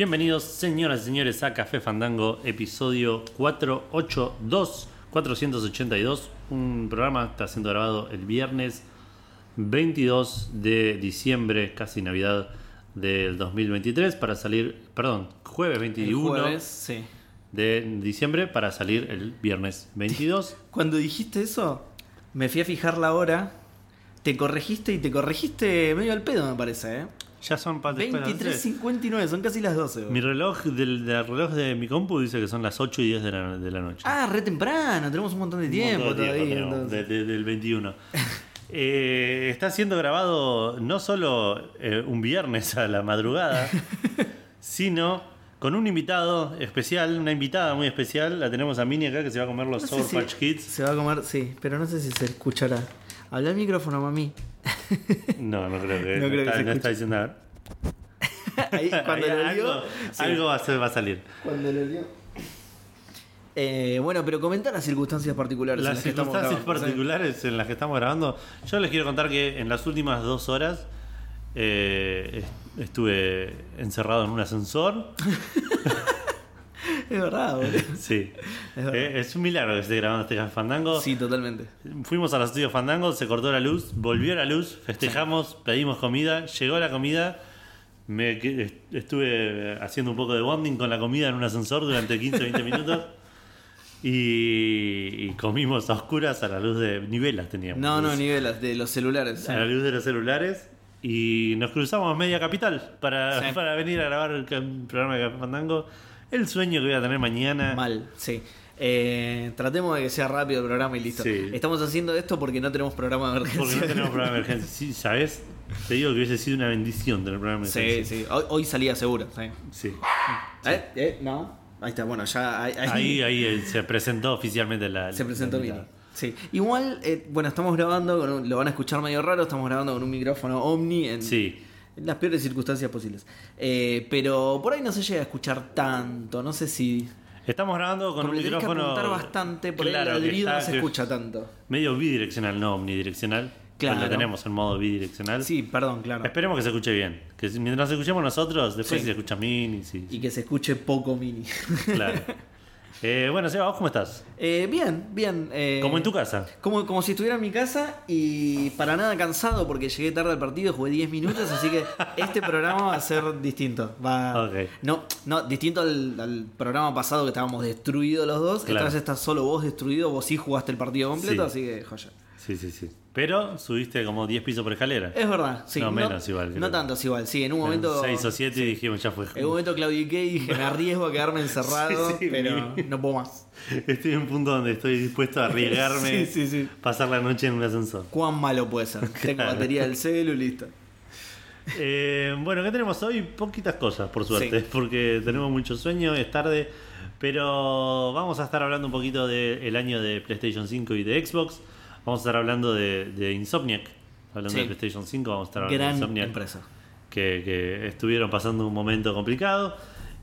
Bienvenidos, señoras y señores, a Café Fandango, episodio 482, 482. Un programa que está siendo grabado el viernes 22 de diciembre, casi Navidad del 2023, para salir, perdón, jueves 21 Jueves, sí. de diciembre, para salir el viernes 22. Cuando dijiste eso, me fui a fijar la hora, te corregiste y te corregiste medio al pedo, me parece, ¿eh? Ya son para después de las 12. 23.59, son casi las 12. boludo. Mi reloj del, del reloj de mi compu dice que son las 8 y 10 de la, de la noche. Ah, re temprano, tenemos un montón de tiempo Un montón de todavía. tenemos, de- de- del 21. Eh, está siendo grabado no solo eh, un viernes a la madrugada, sino con un invitado especial, una invitada muy especial. La tenemos a Mini acá que se va a comer los No Sour si Patch Kids. Se va a comer, sí, pero no sé si se escuchará. Habla al micrófono, mami. No, no creo que, No creo que está, se no está diciendo nada. Ahí, cuando Ahí lo algo, lió, sí. algo va, a ser- va a salir. Cuando lo lió. Eh, bueno, pero comentar las circunstancias particulares. en Las las que estamos circunstancias particulares en las que estamos grabando, yo les quiero contar que en las últimas dos horas eh, est- estuve encerrado en un ascensor. Es verdad, boludo. Sí. Es verdad. Eh, es un milagro que esté grabando este Fandango. Sí, totalmente. Fuimos al estudio Fandango, se cortó la luz, volvió la luz, festejamos, pedimos comida, llegó la comida. Me estuve haciendo un poco de bonding con la comida en un ascensor durante 15-20 minutos. Y, y comimos a oscuras a la luz de nivelas teníamos. No, no, niveles de los celulares. sí. a la luz de los celulares y nos cruzamos media capital para, Sí. para venir a grabar el programa de Fandango. El sueño que voy a tener mañana. Mal, sí. Eh, tratemos de que sea rápido el programa y listo. Sí. Estamos haciendo esto porque no tenemos programa de emergencia. Porque no tenemos programa de emergencia. Sí, ¿sabes? Te digo que hubiese sido una bendición tener programa de Sí, emergencia. sí. Hoy, hoy salía seguro. Sí. Sí. ¿Eh? ¿Eh? No. Ahí está, bueno, ya. Ahí, ahí- Ahí, ahí eh, se presentó oficialmente la. se presentó la Mini. Sí. Igual, eh, bueno, estamos grabando, con un- lo van a escuchar medio raro, estamos grabando con un micrófono Omni en, Sí. En las peores circunstancias posibles. Eh, pero por ahí no se llega a escuchar tanto, no sé si... Estamos grabando con Como un le tenés que micrófono. apuntar bastante, por Claro, el que ladrido está- no se que- escucha tanto. Medio bidireccional, no omnidireccional. Claro. Pues Lo tenemos en modo bidireccional. Sí, perdón, claro. Esperemos que se escuche bien. Que si- mientras nos escuchemos nosotros, después Sí. se escucha Mini. Y que se escuche poco mini. Claro. Eh, bueno, Seba, ¿vos cómo estás? Eh, bien, bien. eh, Como en tu casa. Como, como si estuviera en mi casa y para nada cansado porque llegué tarde al partido, jugué 10 minutos, así que este programa va a ser distinto. Va, Ok. no, no, distinto al, al programa pasado que estábamos destruidos los dos. Claro. Esta vez estás solo vos destruido, vos sí jugaste el partido completo, Sí. así que joya. Sí, sí, sí. Pero subiste como 10 pisos por escalera. Es verdad, sí. No, menos igual, creo. No tanto igual, sí. En un momento. 6 o 7 y dijimos, ya fue. En un momento claudiqué y dije, me arriesgo a quedarme encerrado, Sí, sí, pero mi- no puedo más. Estoy en un punto donde estoy dispuesto a arriesgarme, Sí, sí, sí. pasar la noche en un ascensor. ¿Cuán malo puede ser? Tengo batería del celu listo. Eh, bueno, ¿qué tenemos hoy? Poquitas cosas, por suerte, Sí. porque tenemos mucho sueño, es tarde, pero vamos a estar hablando un poquito del año de PlayStation 5 y de Xbox. Vamos a estar hablando de, de Insomniac, hablando Sí. de PlayStation 5, vamos a estar hablando de Insomniac, empresa. que, que estuvieron pasando un momento complicado.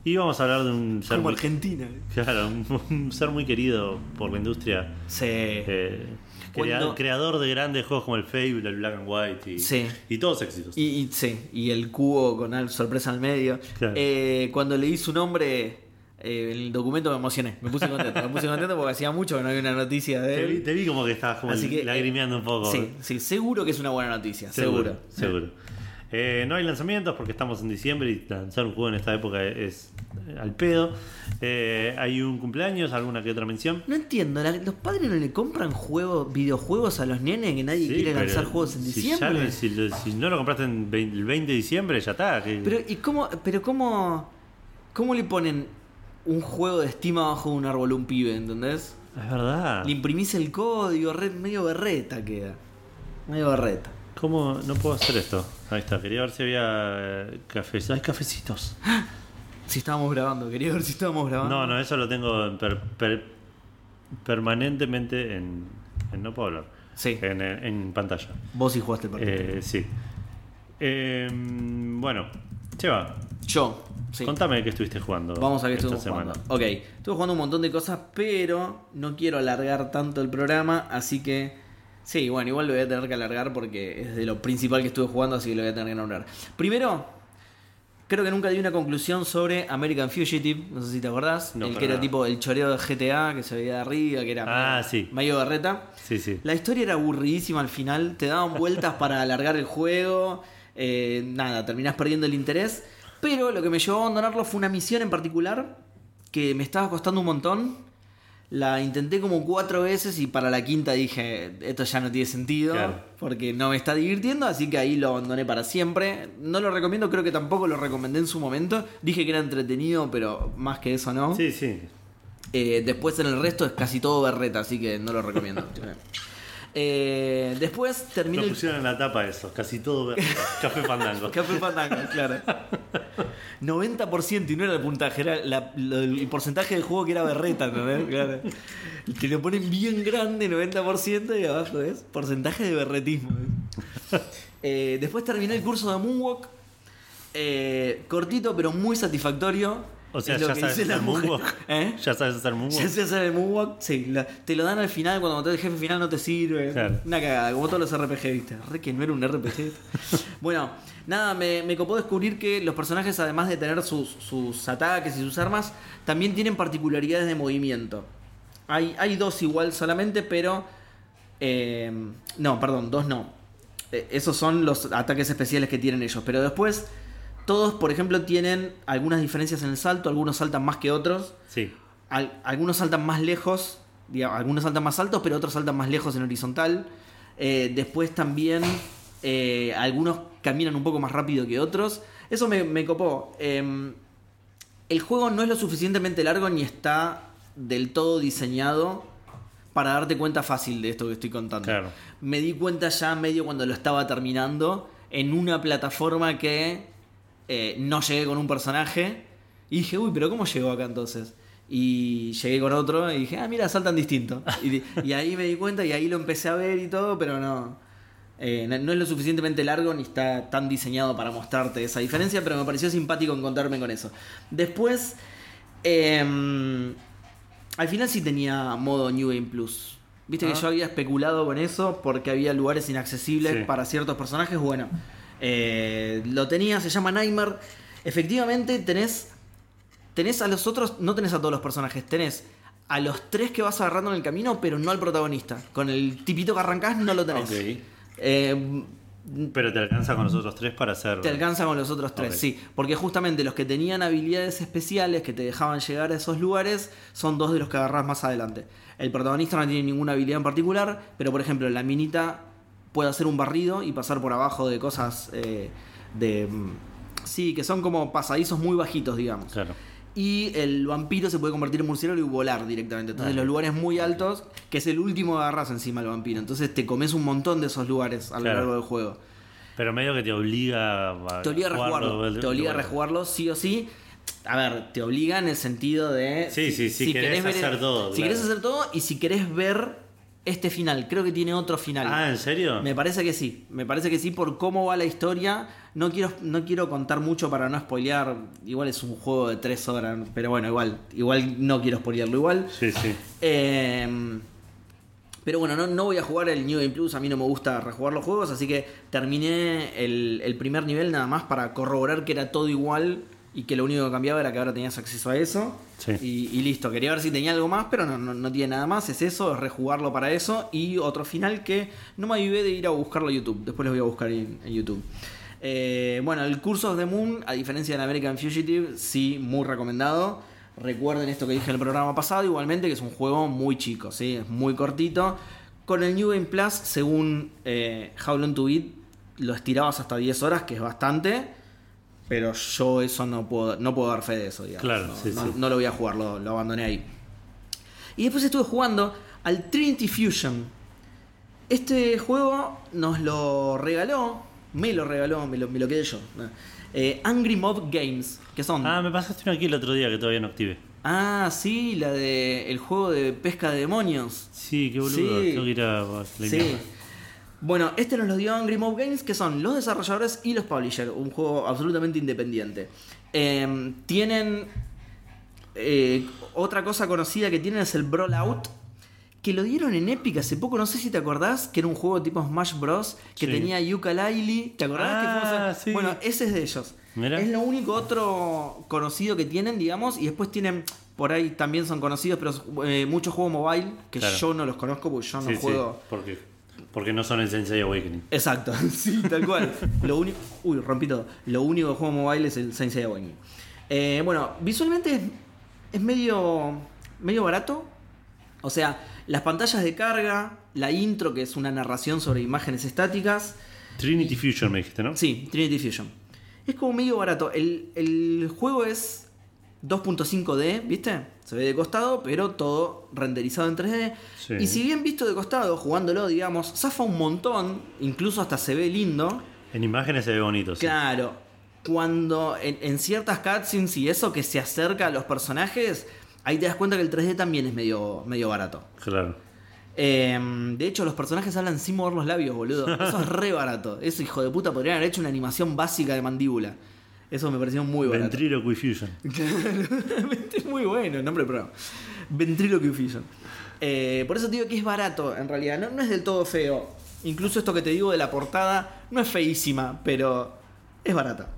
Y vamos a hablar de un ser, Como muy, Argentina. claro, un, un ser muy querido por la industria. Sí. eh, Cuando- creador de grandes juegos como el Fable, el Black and White y, Sí. y todos éxitos. Y, y- sí, y el cubo con al- sorpresa al medio. Claro. Eh, cuando leí su nombre, eh, el documento me emocioné. Me puse contento. me puse contento porque hacía mucho que no había una noticia de Te vi, él. te vi como que estabas como Así que, lagrimeando un poco. Sí, sí, seguro que es una buena noticia. Seguro. Seguro. Eh, no hay lanzamientos porque estamos en diciembre y lanzar un juego en esta época es al pedo. Eh, hay un cumpleaños, alguna que otra mención. No entiendo, la- los padres no le compran juegos, videojuegos a los nenes que nadie Sí, quiere lanzar juegos en si diciembre. ya- si, lo- si no lo compraste en 20 el 20 de diciembre, ya está. que- Pero, ¿y cómo, pero cómo, cómo le ponen un juego de Steam abajo de un árbol un pibe, ¿entendés? es verdad. Le imprimís el código, red, medio berreta queda. Medio berreta. ¿Cómo no puedo hacer esto? Ahí está, quería ver si había eh, cafés. Hay cafecitos. Si estábamos grabando, quería ver si estábamos grabando. No, no, eso lo tengo en per- per- permanentemente en, en- No puedo hablar. Sí. En, en pantalla. Vos sí jugaste el partido. Eh, sí. Eh, bueno, Cheva, Yo, sí. contame qué estuviste jugando. Vamos a qué estuve semana. jugando. Ok, estuve jugando un montón de cosas, pero no quiero alargar tanto el programa, así que. Sí, bueno, igual lo voy a tener que alargar porque es de lo principal que estuve jugando, así que lo voy a tener que nombrar. Primero, Creo que nunca di una conclusión sobre American Fugitive, no sé si te acordás, No, el que era tipo el choreo de GTA que se veía de arriba, que era Ah, sí. medio berreta. Sí, sí. La historia era aburridísima al final, te daban vueltas para alargar el juego, eh, nada, terminás perdiendo el interés. Pero lo que me llevó a abandonarlo fue una misión en particular que me estaba costando un montón. La intenté como cuatro veces y para la quinta dije, esto ya no tiene sentido Claro. porque no me está divirtiendo, así que ahí lo abandoné para siempre. No lo recomiendo, creo que tampoco lo recomendé en su momento. Dije que era entretenido, pero más que eso no. Sí, sí. Eh, después en el resto es casi todo berreta, así que no lo recomiendo. Eh, después terminé Lo el pusieron en la tapa eso, casi todo verde. Café Fandango. Café Fandango, claro. 90% y no era el puntaje, era la- el porcentaje del juego que era berreta, ¿entendés? Claro. Te lo ponen bien grande, 90%, y abajo es porcentaje de berretismo. Eh, después terminé el curso de Moonwalk. eh, cortito, pero muy satisfactorio. O sea, ya sabes hacer moonwalk. ¿Eh? Ya sabes hacer moonwalk. Ya sé hacer el moonwalk, sí. la- te lo dan al final cuando matas el jefe final no te sirve. Claro. Una cagada, como todos los RPG, ¿viste? Re que no era un RPG. bueno, nada, me, me copó descubrir que los personajes, además de tener sus, sus ataques y sus armas, también tienen particularidades de movimiento. Hay, hay dos igual solamente, pero. eh, no, perdón, dos no. Eh, esos son los ataques especiales que tienen ellos. Pero después, todos, por ejemplo, tienen algunas diferencias en el salto. Algunos saltan más que otros. Sí. Al- algunos saltan más lejos, digamos, algunos saltan más altos, pero otros saltan más lejos en horizontal. Eh, después también eh, algunos caminan un poco más rápido que otros. Eso me, me copó. Em, el juego no es lo suficientemente largo ni está del todo diseñado para darte cuenta fácil de esto que estoy contando. Claro. Me di cuenta ya medio cuando lo estaba terminando en una plataforma que eh, no llegué con un personaje y dije, uy, pero ¿cómo llegó acá entonces? Y llegué con otro y dije, ah, mira, saltan distinto. Y, y ahí me di cuenta y ahí lo empecé a ver y todo, pero no. eh, no, no es lo suficientemente largo ni está tan diseñado para mostrarte esa diferencia, pero me pareció simpático encontrarme con eso. Después, em, al final sí tenía modo New Game Plus. Viste Ah. que yo había especulado con eso porque había lugares inaccesibles Sí. para ciertos personajes. Bueno, eh, lo tenía, se llama Nightmare. Efectivamente, tenés, tenés a los otros, no tenés a todos los personajes, tenés a los tres que vas agarrando en el camino, pero no al protagonista. Con el tipito que arrancás no lo tenés. Ok. Eh, Pero te alcanza con los otros tres para hacer. te alcanza con los otros tres, sí. Porque justamente los que tenían habilidades especiales que te dejaban llegar a esos lugares son dos de los que agarrás más adelante. El protagonista no tiene ninguna habilidad en particular, pero por ejemplo, la minita puede hacer un barrido y pasar por abajo de cosas eh, de. mm, Sí, que son como pasadizos muy bajitos, digamos. Claro. Y el vampiro se puede convertir en murciélago y volar directamente. Entonces, los lugares muy altos, que es el último que agarras encima del vampiro. Entonces, te comes un montón de esos lugares a lo Claro. largo del juego. Pero medio que te obliga a. Te obliga a rejugarlo. jugarlo, Te obliga a rejugarlo sí o sí. A ver, te obliga en el sentido de. Sí, sí, si querés hacer todo, Si claro. querés hacer todo y si querés ver este final. Creo que tiene otro final. Ah, ¿en serio? Me parece que sí. Me parece que sí por cómo va la historia. No quiero, no quiero contar mucho para no spoilear. Igual es un juego de tres horas. Pero bueno, igual. Igual no quiero spoilearlo igual. Sí, sí. Eh, pero bueno, no, no voy a jugar el New Game Plus, a mí no me gusta rejugar los juegos, así que terminé el, el primer nivel nada más para corroborar que era todo igual y que lo único que cambiaba era que ahora tenías acceso a eso. Sí. Y, y listo, quería ver si tenía algo más, pero no, no, no tiene nada más, es eso, es rejugarlo para eso. Y otro final que no me avivé de ir a buscarlo a YouTube, después lo voy a buscar en, en YouTube. Eh, bueno, el curso de Moon, a diferencia del American Fugitive, sí, muy recomendado. Recuerden esto que dije en el programa pasado, igualmente que es un juego muy chico, ¿sí? es muy cortito. Con el New Game Plus, según eh, How Long to Beat, lo estirabas hasta 10 horas, que es bastante. Pero yo eso no puedo, no puedo dar fe de eso, digamos. Claro, no, sí, no- sí. no lo voy a jugar, lo, lo abandoné ahí. Y después estuve jugando al Trinity Fusion. Este juego nos lo regaló, me lo regaló, me lo, me lo quedé yo. eh, Angry Mob Games, que son... Ah, me pasaste uno aquí el otro día que todavía no activé. Ah, sí, la de el juego de pesca de demonios. Sí, qué boludo. Sí. Tengo que ir a. a. Bueno, este nos lo dio Angry Mob Games, que son los desarrolladores y los publishers. Un juego absolutamente independiente. Eh, tienen. eh, otra cosa conocida que tienen es el Brawl Out. Que lo dieron en Epic hace poco, no sé si te acordás, que era un juego tipo Smash Bros. que Sí. tenía Yooka-Laylee. ¿Te acordás? que fuimos a- Ah, sí. Bueno, ese es de ellos. Mirá. Es lo único otro conocido que tienen, digamos, y después tienen, por ahí también son conocidos, pero eh, muchos juegos mobile, que Claro. yo no los conozco porque yo no Sí, sí, juego... porque, porque no son el Sensei Awakening. Exacto, sí, tal cual. Lo único. Uy, rompí todo. Lo único que juego mobile es el Saint Seiya Awakening. Eh, bueno, visualmente es, es medio. medio barato. O sea, las pantallas de carga, la intro, que es una narración sobre imágenes estáticas. Trinity Fusion me dijiste, ¿no? Sí, Trinity Fusion. Es como medio barato. El, el juego es 2.5D, ¿viste? Se ve de costado, pero todo renderizado en 3D. Sí. Y si bien visto de costado, jugándolo, digamos, zafa un montón, incluso hasta se ve lindo. En imágenes se ve bonito. sí. Claro, cuando en, en ciertas cutscenes y eso que se acerca a los personajes, ahí te das cuenta que el 3D también es medio, medio barato. Claro. Eh, de hecho, los personajes hablan sin mover los labios, boludo. Eso es re barato. Eso, hijo de puta, podrían haber hecho una animación básica de mandíbula. Eso me pareció muy barato. Ventriloquy Fusion. es muy bueno el nombre del programa. Ventriloquy Fusion. Eh, por eso te digo que es barato, en realidad. No, no es del todo feo. Incluso esto que te digo de la portada no es feísima, pero es barata.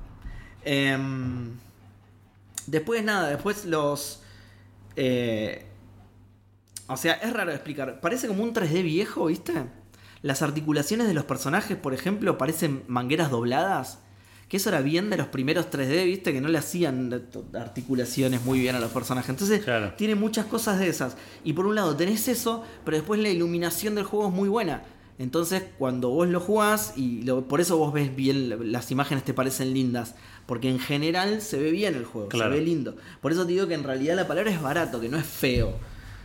Em, después nada, después los... eh, o sea, es raro de explicar. Parece como un 3D viejo, ¿viste? Las articulaciones de los personajes, por ejemplo, parecen mangueras dobladas. Que eso era bien de los primeros 3D, ¿viste? Que no le hacían articulaciones muy bien a los personajes. Entonces, Claro. tiene muchas cosas de esas. Y por un lado tenés eso, pero después la iluminación del juego es muy buena. Entonces, cuando vos lo jugás, y lo- por eso vos ves bien, las imágenes te parecen lindas. Porque en general se ve bien el juego, Claro. se ve lindo. Por eso te digo que en realidad la palabra es barato, que no es feo.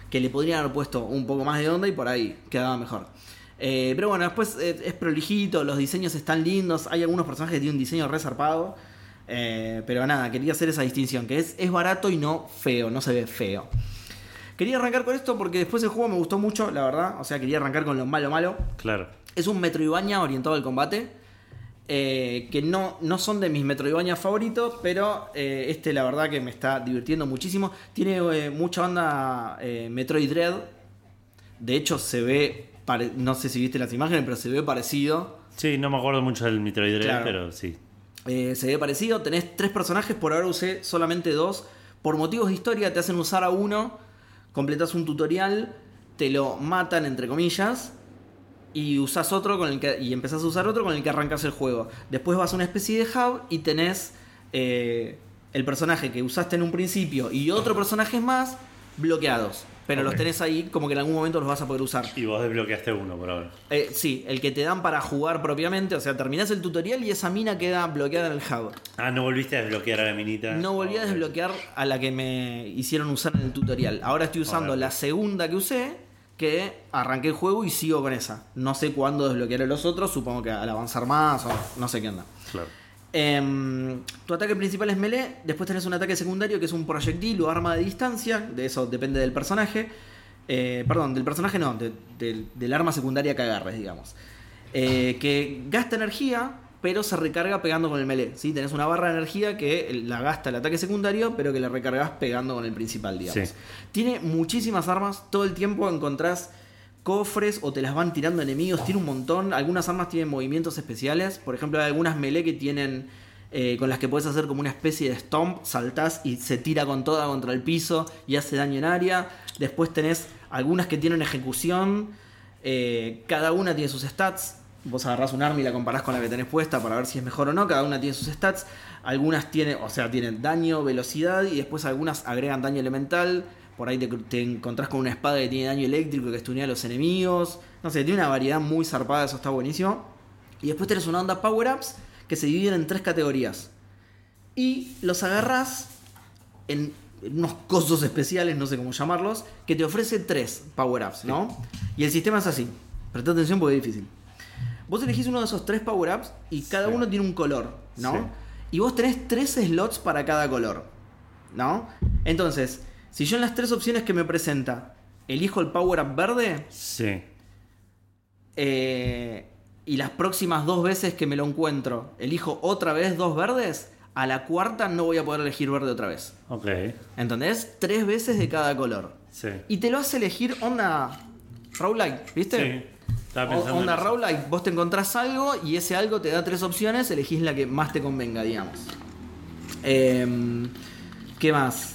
Que le podrían haber puesto un poco más de onda y por ahí quedaba mejor. Eh, pero bueno, después eh, es prolijito, los diseños están lindos. Hay algunos personajes que tienen un diseño resarpado. Eh, pero nada, quería hacer esa distinción, que es, es barato y no feo, no se ve feo. Quería arrancar con esto porque después el juego me gustó mucho, la verdad. O sea, quería arrancar con lo malo malo. Claro. Es un Metroidvania orientado al combate. eh, que no, no son de mis Metroidvania favoritos, pero eh, este la verdad que me está divirtiendo muchísimo. Tiene eh, mucha onda Metroid Dread. De hecho, se ve, pare- no sé si viste las imágenes, pero se ve parecido. Sí, no me acuerdo mucho del Metroid Claro. pero sí. Eh, se ve parecido. Tenés tres personajes, por ahora usé solamente dos. Por motivos de historia te hacen usar a uno, completas un tutorial, te lo matan entre comillas y usás otro con el que y empezás a usar otro con el que arrancas el juego. Después vas a una especie de hub y tenés eh, el personaje que usaste en un principio y otro personaje más bloqueados. Pero los tenés ahí como que en algún momento los vas a poder usar. Y vos desbloqueaste uno por ahora. Eh, sí, el que te dan para jugar propiamente, o sea, terminás el tutorial y esa mina queda bloqueada en el hub. Ah, no volviste a desbloquear a la minita. No volví a desbloquear a la que me hicieron usar en el tutorial. Ahora estoy usando la segunda que usé, que arranqué el juego y sigo con esa. No sé cuándo desbloquearé los otros, supongo que al avanzar más o no sé qué onda. Claro. Em, tu ataque principal es melee, después tenés un ataque secundario que es un proyectil o arma de distancia, de eso depende del personaje. Eh, perdón, del personaje no, de- del, del arma secundaria que agarres, digamos. Eh, que gasta energía, pero se recarga pegando con el melee. ¿sí? Tenés una barra de energía que la gasta el ataque secundario, pero que la recargas pegando con el principal, digamos. Sí. Tiene muchísimas armas, todo el tiempo encontrás cofres o te las van tirando enemigos, tiene un montón. Algunas armas tienen movimientos especiales, por ejemplo, hay algunas melee que tienen eh, con las que puedes hacer como una especie de stomp, saltás y se tira con toda contra el piso y hace daño en área. Después tenés algunas que tienen ejecución, eh, cada una tiene sus stats. Vos agarrás un arma y la comparás con la que tenés puesta para ver si es mejor o no. Cada una tiene sus stats. Algunas tienen, o sea, tienen daño, velocidad y después algunas agregan daño elemental. Por ahí te, te encontrás con una espada que tiene daño eléctrico que estunea a los enemigos. No sé, tiene una variedad muy zarpada, eso está buenísimo. Y después tenés una onda power-ups que se dividen en tres categorías. Y los agarrás en, unos cosos especiales, no sé cómo llamarlos, que te ofrece tres power-ups, ¿no? Y el sistema es así. Presta atención porque es difícil. Vos elegís uno de esos tres power-ups y cada Sí. uno tiene un color, ¿no? Sí. Y vos tenés tres slots para cada color, ¿no? Entonces, si yo en las tres opciones que me presenta elijo el power-up verde, Sí. eh, y las próximas dos veces que me lo encuentro elijo otra vez dos verdes, a la cuarta no voy a poder elegir verde otra vez. Ok. ¿Entendés? Tres veces de cada color. Sí. Y te lo hace elegir onda roguelike, ¿viste? Sí. Estaba O- pensando onda roguelike, vos te encontrás algo y ese algo te da tres opciones, elegís la que más te convenga, digamos. Em, ¿Qué más?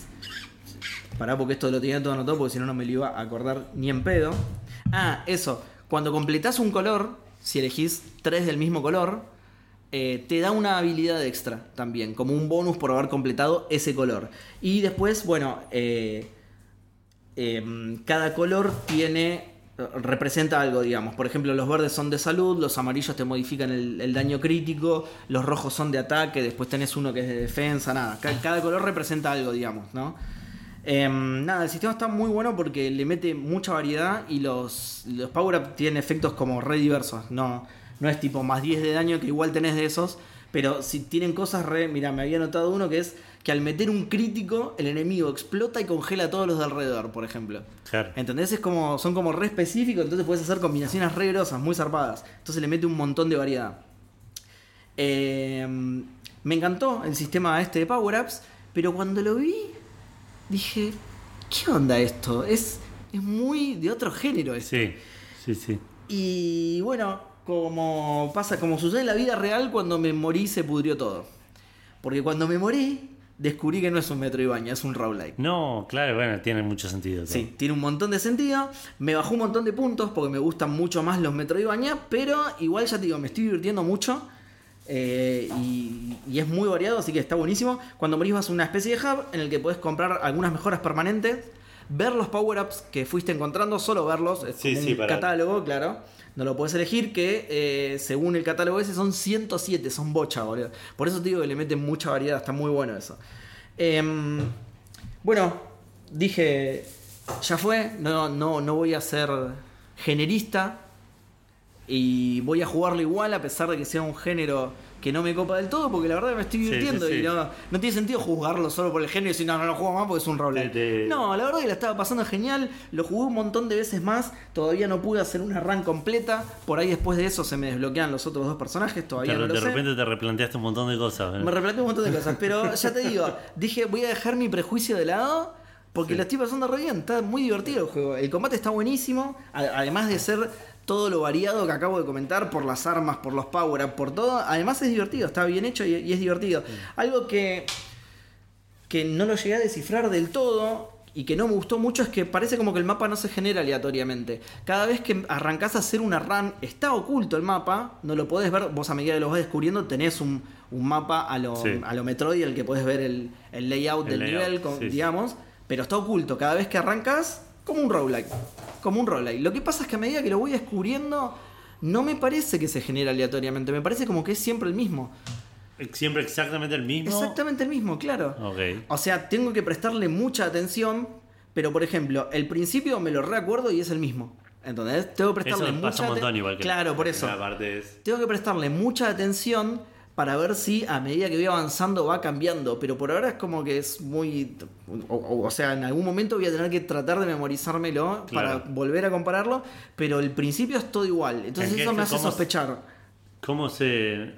Pará, porque esto lo tenía todo anotado, porque si no, no me lo iba a acordar ni en pedo. Ah, eso. Cuando completás un color, si elegís tres del mismo color, eh, te da una habilidad extra también, como un bonus por haber completado ese color. Y después, bueno, eh, em, cada color tiene representa algo, digamos. Por ejemplo, los verdes son de salud, los amarillos te modifican el, el daño crítico, los rojos son de ataque, después tenés uno que es de defensa, nada. Ca- Cada, color representa algo, digamos, ¿no? Em, nada, el sistema está muy bueno porque le mete mucha variedad y los, los power-up tienen efectos como re diversos. No, no es tipo más 10 de daño que igual tenés de esos, pero si tienen cosas re. Mira, me había notado uno que es que al meter un crítico, el enemigo explota y congela a todos los de alrededor, por ejemplo. Claro. ¿Entendés? Es como, son como re específicos, entonces puedes hacer combinaciones re grosas, muy zarpadas. Entonces le mete un montón de variedad. Eh, me encantó el sistema este de power-ups, pero cuando lo vi, dije, ¿qué onda esto? Es, es muy de otro género esto. Sí, sí, sí. Y bueno, como pasa, como sucede en la vida real, cuando me morí se pudrió todo. Porque cuando me morí, descubrí que no es un Metroidvania, es un roguelike. No, claro, bueno, tiene mucho sentido. todo. Sí, tiene un montón de sentido. Me bajó un montón de puntos porque me gustan mucho más los Metroidvania, pero igual ya te digo, me estoy divirtiendo mucho. Eh, y, y es muy variado, así que está buenísimo. Cuando morís vas a una especie de hub en el que podés comprar algunas mejoras permanentes, ver los power-ups que fuiste encontrando, solo verlos, es Sí, como sí, un para- catálogo, claro. No lo puedes elegir, que eh, según el catálogo ese son 107, son bocha, boludo. Por eso te digo que le meten mucha variedad, está muy bueno eso. Em, bueno, dije, ya fue, no, no, no voy a ser generista y voy a jugarlo igual a pesar de que sea un género que no me copa del todo, porque la verdad me estoy divirtiendo sí, sí. y no, no tiene sentido juzgarlo solo por el género y decir, no, no lo juego más porque es un roguelike. No, la verdad que la estaba pasando genial, lo jugué un montón de veces más, todavía no pude hacer una run completa, por ahí después de eso se me desbloquean los otros dos personajes, todavía De, no lo de sé. repente te replanteaste un montón de cosas. ¿eh? Me replanteé un montón de cosas, pero ya te digo, dije, voy a dejar mi prejuicio de lado porque Sí. la estoy pasando re bien, está muy divertido el juego. El combate está buenísimo, además de ser todo lo variado que acabo de comentar por las armas, por los power up, por todo, además es divertido, está bien hecho y, y es divertido. Algo que que no lo llegué a descifrar del todo y que no me gustó mucho es que parece como que el mapa no se genera aleatoriamente. Cada vez que arrancás a hacer una run, está oculto el mapa, no lo podés ver, vos a medida que lo vas descubriendo tenés un, un mapa a lo, Sí. a lo Metroid, el que podés ver el, el layout El del layout, nivel, con- sí, sí. digamos, pero está oculto. Cada vez que arrancas, como un roguelike. Como un roguelike. Lo que pasa es que a medida que lo voy descubriendo, no me parece que se genera aleatoriamente, me parece como que es siempre el mismo. Siempre exactamente el mismo. Exactamente el mismo, claro. Ok. O sea, tengo que prestarle mucha atención, pero por ejemplo, el principio me lo recuerdo y es el mismo. ¿Entendés? Tengo que prestarle Eso mucha pasa un montón aten- igual que Claro, por eso. es- Tengo que prestarle mucha atención para ver si a medida que voy avanzando va cambiando. Pero por ahora es como que es muy. O, sea, en algún momento voy a tener que tratar de memorizármelo para volver a compararlo. Pero el principio es todo igual. Entonces ¿En qué eso me hace sospechar. ¿Cómo se.?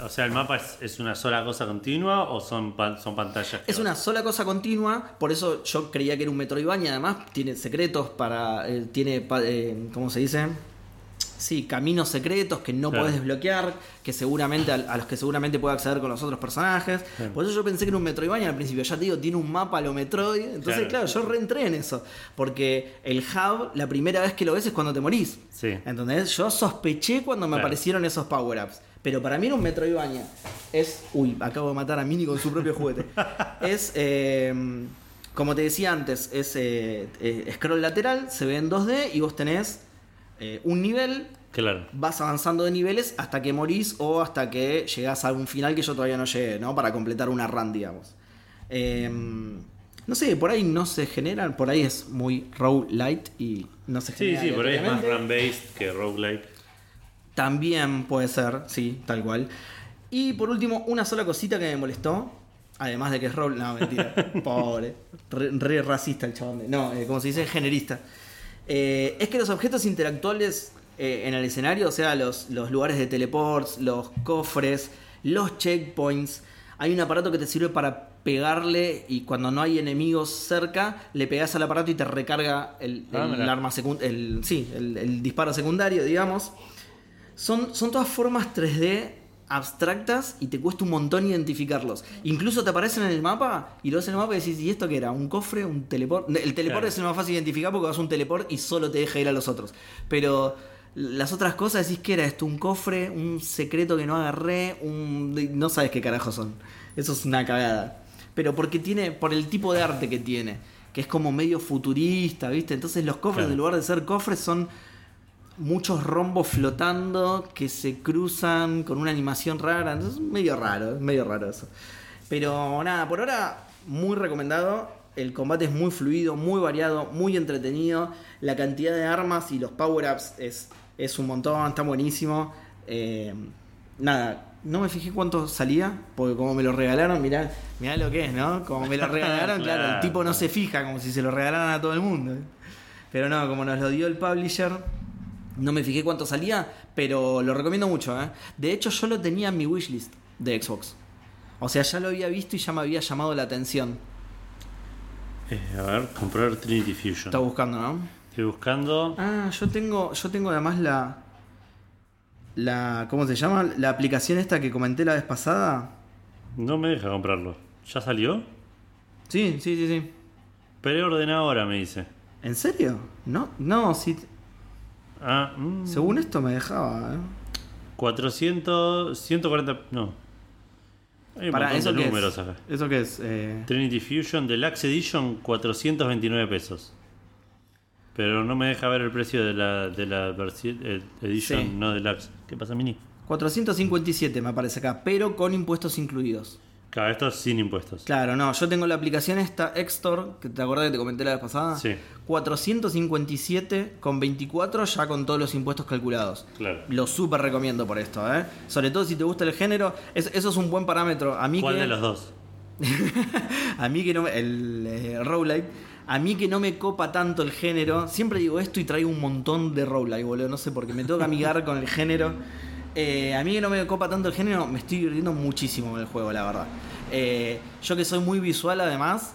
o sea, ¿el mapa es, es una sola cosa continua o son, pan- son pantallas? Es una sola cosa continua, por eso yo creía que era un Metroidvania. Además, tiene secretos para. eh, tiene. eh, ¿Cómo se dice? Sí, caminos secretos que no Claro. podés desbloquear, que seguramente a, los que seguramente puedo acceder con los otros personajes. Claro. Por eso yo pensé que era un Metroidvania al principio. Ya te digo, tiene un mapa a lo Metroid. Entonces, Claro. claro, yo reentré en eso. Porque el hub, la primera vez que lo ves es cuando te morís. Sí. ¿Entendés? Yo sospeché cuando me aparecieron esos power-ups. Pero para mí era un Metroidvania. Es. Uy, acabo de matar a Mini con su propio juguete. es. eh, como te decía antes, es eh, eh, scroll lateral, se ve en 2D y vos tenés eh, un nivel. Claro. Vas avanzando de niveles hasta que morís o hasta que llegás a un final que yo todavía no llegué, ¿no? Para completar una run, digamos. Eh, no sé, por ahí no se generan, por ahí es muy roguelite y no se Sí, genera. sí, por ahí es más aleatoriamente. run-based que roguelike. También puede ser, sí, tal cual. Y por último, una sola cosita que me molestó. Además de que es rol. No, mentira. Pobre. Re, re racista el chabón. de- No, eh, como se dice, generista. Eh, es que los objetos interactuales eh, en el escenario, o sea, los, los lugares de teleports, los cofres, los checkpoints, hay un aparato que te sirve para pegarle y cuando no hay enemigos cerca, le pegas al aparato y te recarga el, Ah, el arma el, sí, el disparo secundario, digamos. Son, son todas formas 3D abstractas y te cuesta un montón identificarlos. Incluso te aparecen en el mapa y lo ves en el mapa y decís, ¿y esto qué era? ¿Un cofre? ¿Un teleport? El teleport Claro. es el más fácil de identificar porque vas a un teleport y solo te deja ir a los otros. Pero las otras cosas decís que era esto, un cofre, un secreto que no agarré, un... no sabes qué carajo son. Eso es una cagada. Pero porque tiene, por el tipo de arte que tiene, que es como medio futurista, ¿viste? Entonces los cofres, Claro. en lugar de ser cofres, son muchos rombos flotando que se cruzan con una animación rara. Entonces es medio raro, es medio raro eso. Pero nada, por ahora muy recomendado. El combate es muy fluido, muy variado, muy entretenido. La cantidad de armas y los power-ups es, es un montón, está buenísimo. Eh, nada, no me fijé cuánto salía, porque como me lo regalaron, mirá, mirá lo que es, ¿no? Como me lo regalaron, claro, el tipo no se fija, como si se lo regalaran a todo el mundo. Pero no, como nos lo dio el publisher, no me fijé cuánto salía, pero lo recomiendo mucho. ¿eh? De hecho, yo lo tenía en mi wishlist de Xbox. O sea, ya lo había visto y ya me había llamado la atención. Eh, a ver, comprar Trinity Fusion. Está buscando, ¿no? Estoy buscando. Ah, yo tengo, yo tengo además la, la, ¿cómo se llama? La aplicación esta que comenté la vez pasada. No me deja comprarlo. ¿Ya salió? Sí, sí, sí, sí. Preorden ahora, me dice. ¿En serio? No, no, sí. Ah, mm, Según esto me dejaba. ¿eh? 400, 140. No. Hay un Pará, montón ¿eso de qué números es? acá. ¿Eso qué es? Eh, Trinity Fusion Deluxe Edition, 429 pesos. Pero no me deja ver el precio de la, de la versi- eh, Edition Sí. no Deluxe. ¿Qué pasa, Mini? 457 me aparece acá, pero con impuestos incluidos. Claro, esto es sin impuestos. Claro, no, yo tengo la aplicación esta Xtor, que te acordás que te comenté la vez pasada. Sí. 457 con 24 ya con todos los impuestos calculados. Claro. Lo súper recomiendo por esto, ¿eh? Sobre todo si te gusta el género, es- eso es un buen parámetro. A mí ¿Cuál que, de los dos? a mí que no me- el eh, roguelike, a mí que no me copa tanto el género, siempre digo esto y traigo un montón de roguelike, boludo, no sé, porque me toca amigar con el género. Eh, a mí que no me copa tanto el género, me estoy divirtiendo muchísimo con el juego, la verdad. Eh, yo que soy muy visual además,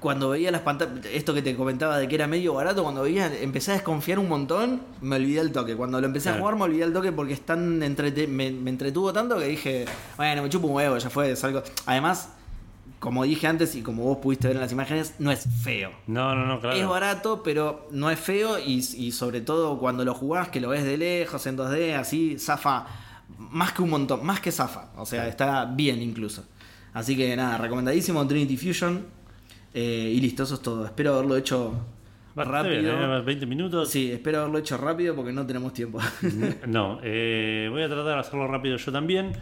cuando veía las pantallas, esto que te comentaba de que era medio barato, cuando veía, empecé a desconfiar un montón, me olvidé el toque. Cuando lo empecé a jugar me olvidé el toque porque es tan entrete- me, me entretuvo tanto que dije, bueno, me chupo un huevo, ya fue, salgo. Además, como dije antes y como vos pudiste ver en las imágenes, no es feo. No, no, no, claro. Es barato, pero no es feo y, y sobre todo cuando lo jugás, que lo ves de lejos, en 2D, así, zafa más que un montón, más que zafa. O sea, está bien incluso. Así que nada, recomendadísimo Trinity Fusion. eh, y listo, eso es todo. Espero haberlo hecho Bastante rápido. bien, ¿eh? 20 minutos. Sí, espero haberlo hecho rápido porque no tenemos tiempo. No, eh, voy a tratar de hacerlo rápido yo también.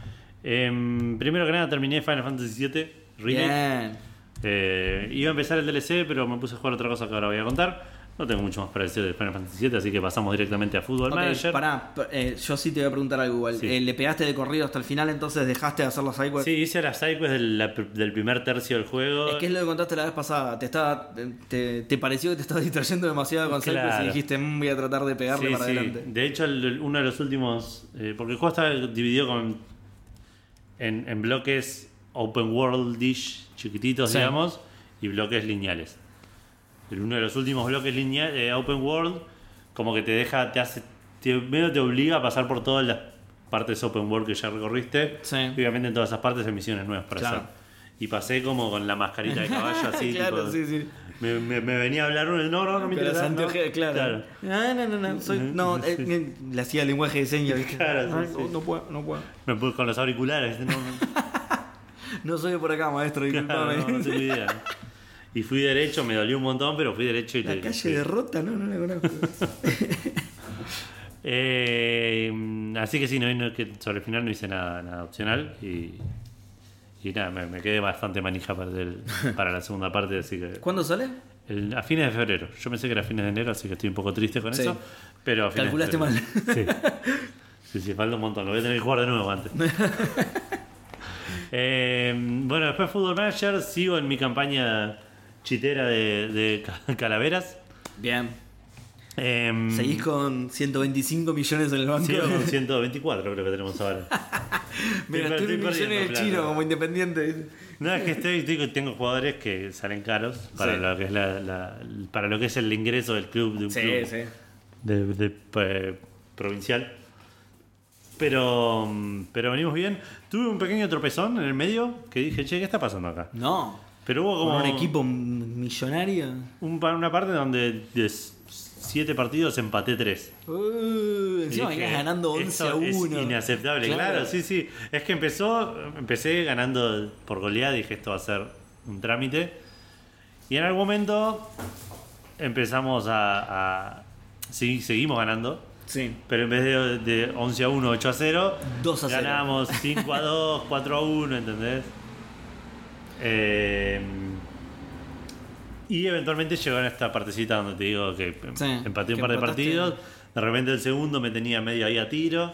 Em, primero que nada terminé Final Fantasy VII Remake. Bien. Eh, iba a empezar el DLC, pero me puse a jugar otra cosa que ahora voy a contar. No tengo mucho más para decir de Final Fantasy VII, así que pasamos directamente a Football Ok, Manager. pará, eh, yo sí te voy a preguntar algo igual. Sí. Eh, ¿Le pegaste de corrido hasta el final entonces dejaste de hacer los sidequests? Sí, hice las sidequests del, la- del primer tercio del juego. Es que es lo que contaste la vez pasada. Te, estaba, te, te pareció que te estabas distrayendo demasiado con sidequests Claro. y dijiste, "Mm, voy a tratar de pegarle Sí, para sí. adelante. De hecho, el- uno de los últimos. eh, porque el juego está dividido con, en, en bloques open world dish chiquititos, Sí. digamos, y bloques lineales. Uno de los últimos bloques lineales open world, como que te deja, te hace. Te, medio te obliga a pasar por todas las partes open world que ya recorriste. Sí. Y obviamente en todas esas partes hay misiones nuevas para Claro. hacer. Y pasé como con la mascarita de caballo así. Claro, tipo, sí, sí. Me, me- me venía a hablar uno, no, no, no me interesa. no. anteojos, claro. Ah, no, no, no. Soy, no, eh, eh, le hacía lenguaje de señas, ¿viste? Claro, sí, Ay, sí. no, no puedo, no puedo. Me puse con los auriculares. No, no, soy por acá, maestro, claro, disculpame. no, no tengo idea. Y fui derecho, me dolió un montón, pero fui derecho y La te- calle de Rota, no, no la conozco. Eh, así que sí, no, no, que sobre el final no hice nada, nada opcional y, y nada, me, me quedé bastante manija para, el- para la segunda parte, así que ¿Cuándo sale? el- a fines de febrero. Yo pensé que era a fines de enero, así que estoy un poco triste con Sí. eso, pero a fines de Calculaste febrero. Sí. sí, sí, falta un montón, lo voy a tener que jugar de nuevo antes. Eh, bueno, después Football Manager, sigo en mi campaña chitera de, de ca- calaveras. Bien. Em, Seguís con 125 millones en el banco. Sigo con 124 creo que tenemos ahora. Mira, Estoy- millones de chino como independiente. No, es que estoy, estoy- tengo jugadores que salen caros para Sí. lo que es la, la- para lo que es el ingreso del club de un Sí, club sí. de, de, eh, provincial. Pero, pero venimos bien. Tuve un pequeño tropezón en el medio que dije, che, ¿qué está pasando acá? No. Pero hubo como Con un equipo millonario. un una parte donde de siete partidos empaté tres. Uh, encima venías ganando 11 "Esto a 1. Es inaceptable, claro. sí, sí. Es que empezó, empecé ganando por goleada, dije esto va a ser un trámite. Y en algún momento empezamos a. a- sí, seguimos ganando. Sí. Pero en vez de, de 11 a 1, 8 a 0, 2 a 0. ganábamos 5 a 2, 4 a 1, ¿entendés? Eh, y eventualmente llegó en esta partecita donde te digo que Sí, empaté un par de partidos. De repente el segundo me tenía medio ahí a tiro.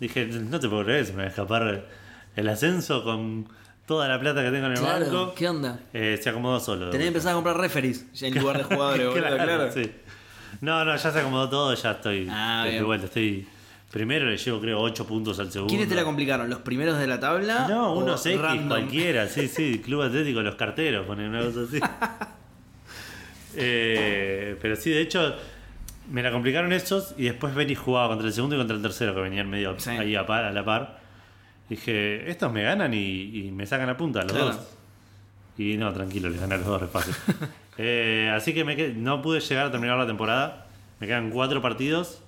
Dije, no te puedo creer, se me va a escapar el ascenso con toda la plata que tengo en el Claro, banco. ¿qué onda? Eh, se acomodó solo. Tenés que empezar a comprar referees ya en lugar de jugadores, boludo, Claro, claro. sí. No, no, ya se acomodó todo, ya estoy Ah, de vuelta. Estoy primero le llevo creo 8 puntos al segundo. ¿Quiénes te la complicaron? ¿Los primeros de la tabla? No, unos X random? cualquiera, sí, sí, Club Atlético Los Carteros, ponen una cosa así. Eh, pero sí, de hecho, me la complicaron esos y después Benny jugaba contra el segundo y contra el tercero que venían medio Sí. ahí a, par- a la par. Dije, estos me ganan y, y me sacan a punta, los Claro. dos. Y no, tranquilo, les gané los dos re fácil. Eh, así que me qued- no pude llegar a terminar la temporada. Me quedan cuatro partidos.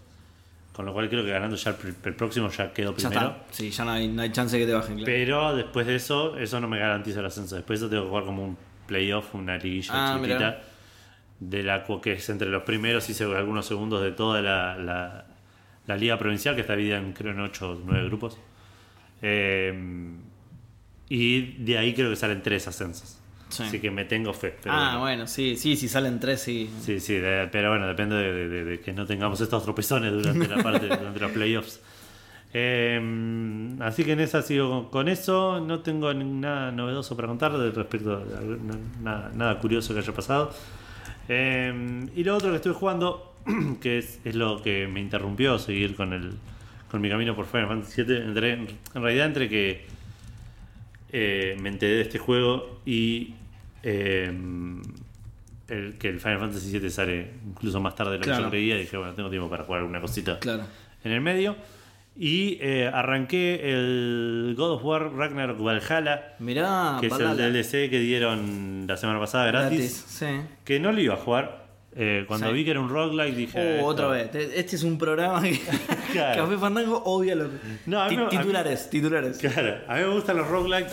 Con lo cual creo que ganando ya el, pr- el próximo ya quedo Ya primero. está. Sí, ya no hay, no hay chance de que te bajen, claro. Pero después de eso, eso no me garantiza el ascenso. Después de eso tengo que jugar como un playoff, una liguilla Ah, chiquitita. mirá. De la que es entre los primeros y algunos segundos de toda la, la- la liga provincial, que está dividida en creo en 8 o 9 grupos. Eh, y de ahí creo que salen tres ascensos. Sí. Así que me tengo fe. pero ah, bueno. bueno, sí, sí, si salen tres, sí. Sí, sí, de- pero bueno, depende de, de- de- de que no tengamos estos tropezones durante la parte durante los playoffs. Eh, así que en esa sigo con, eso. No tengo nada novedoso para contar respecto a nada, nada curioso que haya pasado. Eh, y lo otro que estoy jugando, que es, es lo que me interrumpió seguir con el con mi camino por Final Fantasy VII, entré- en realidad entre que eh, me enteré de este juego y eh, el, que el Final Fantasy VII sale incluso más tarde de lo que Claro. yo creía. Dije, bueno, tengo tiempo para jugar alguna cosita Claro. en el medio. Y eh, arranqué el God of War Ragnarok Valhalla, Mirá, que es el DLC que dieron la semana pasada gratis. Sí. Que no lo iba a jugar. Eh, cuando Sí. vi que era un roguelike dije. Oh, "Esto- otra vez. Te- Este es un programa que Claro. Café Fandango odia los No, a mí Ti- me- a mí- titulares, titulares. Claro, a mí me gustan los roguelikes,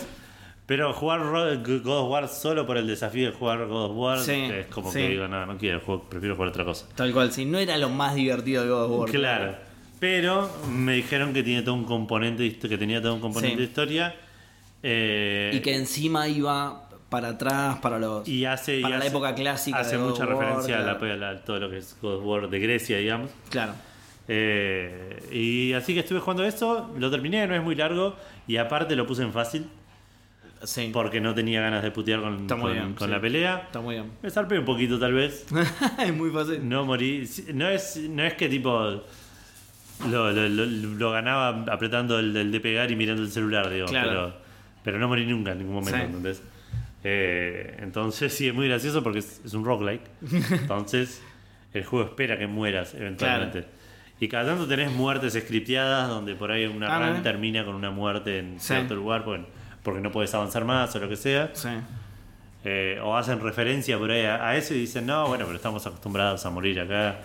pero jugar God of War solo por el desafío de jugar God of War Sí, es como sí. que digo, no, no quiero, juego- prefiero jugar otra cosa. Tal cual, si no era lo más divertido de God of War. Claro, pero me dijeron que tiene todo un componente, que tenía todo un componente Sí. de historia. eh, Y que encima iba para atrás, para los. y hace, y para la hace- época clásica Hace de God mucha War, referencia a, la- claro. a la- todo lo que es God of War de Grecia, digamos. Claro. Eh, y así que estuve jugando eso, lo terminé, no es muy largo, y aparte lo puse en fácil, Sí. porque no tenía ganas de putear con, Está muy con- bien, con sí. la pelea. Está muy bien. Me zarpé un poquito tal vez. es muy fácil. No morí. No es, no es que tipo lo, lo- lo- lo ganaba apretando el, el de pegar y mirando el celular, digo. Claro. Pero, pero no morí nunca en ningún momento. Sí. ¿entendés? Eh, entonces sí, es muy gracioso porque es, es un roguelike. Entonces el juego espera que mueras eventualmente. Y cada tanto tenés muertes scripteadas donde por ahí una Ah, run termina con una muerte en Sí. cierto lugar porque, porque no puedes avanzar más o lo que sea. Sí. Eh, o hacen referencia por ahí a, a eso y dicen, no, bueno, pero estamos acostumbrados a morir acá.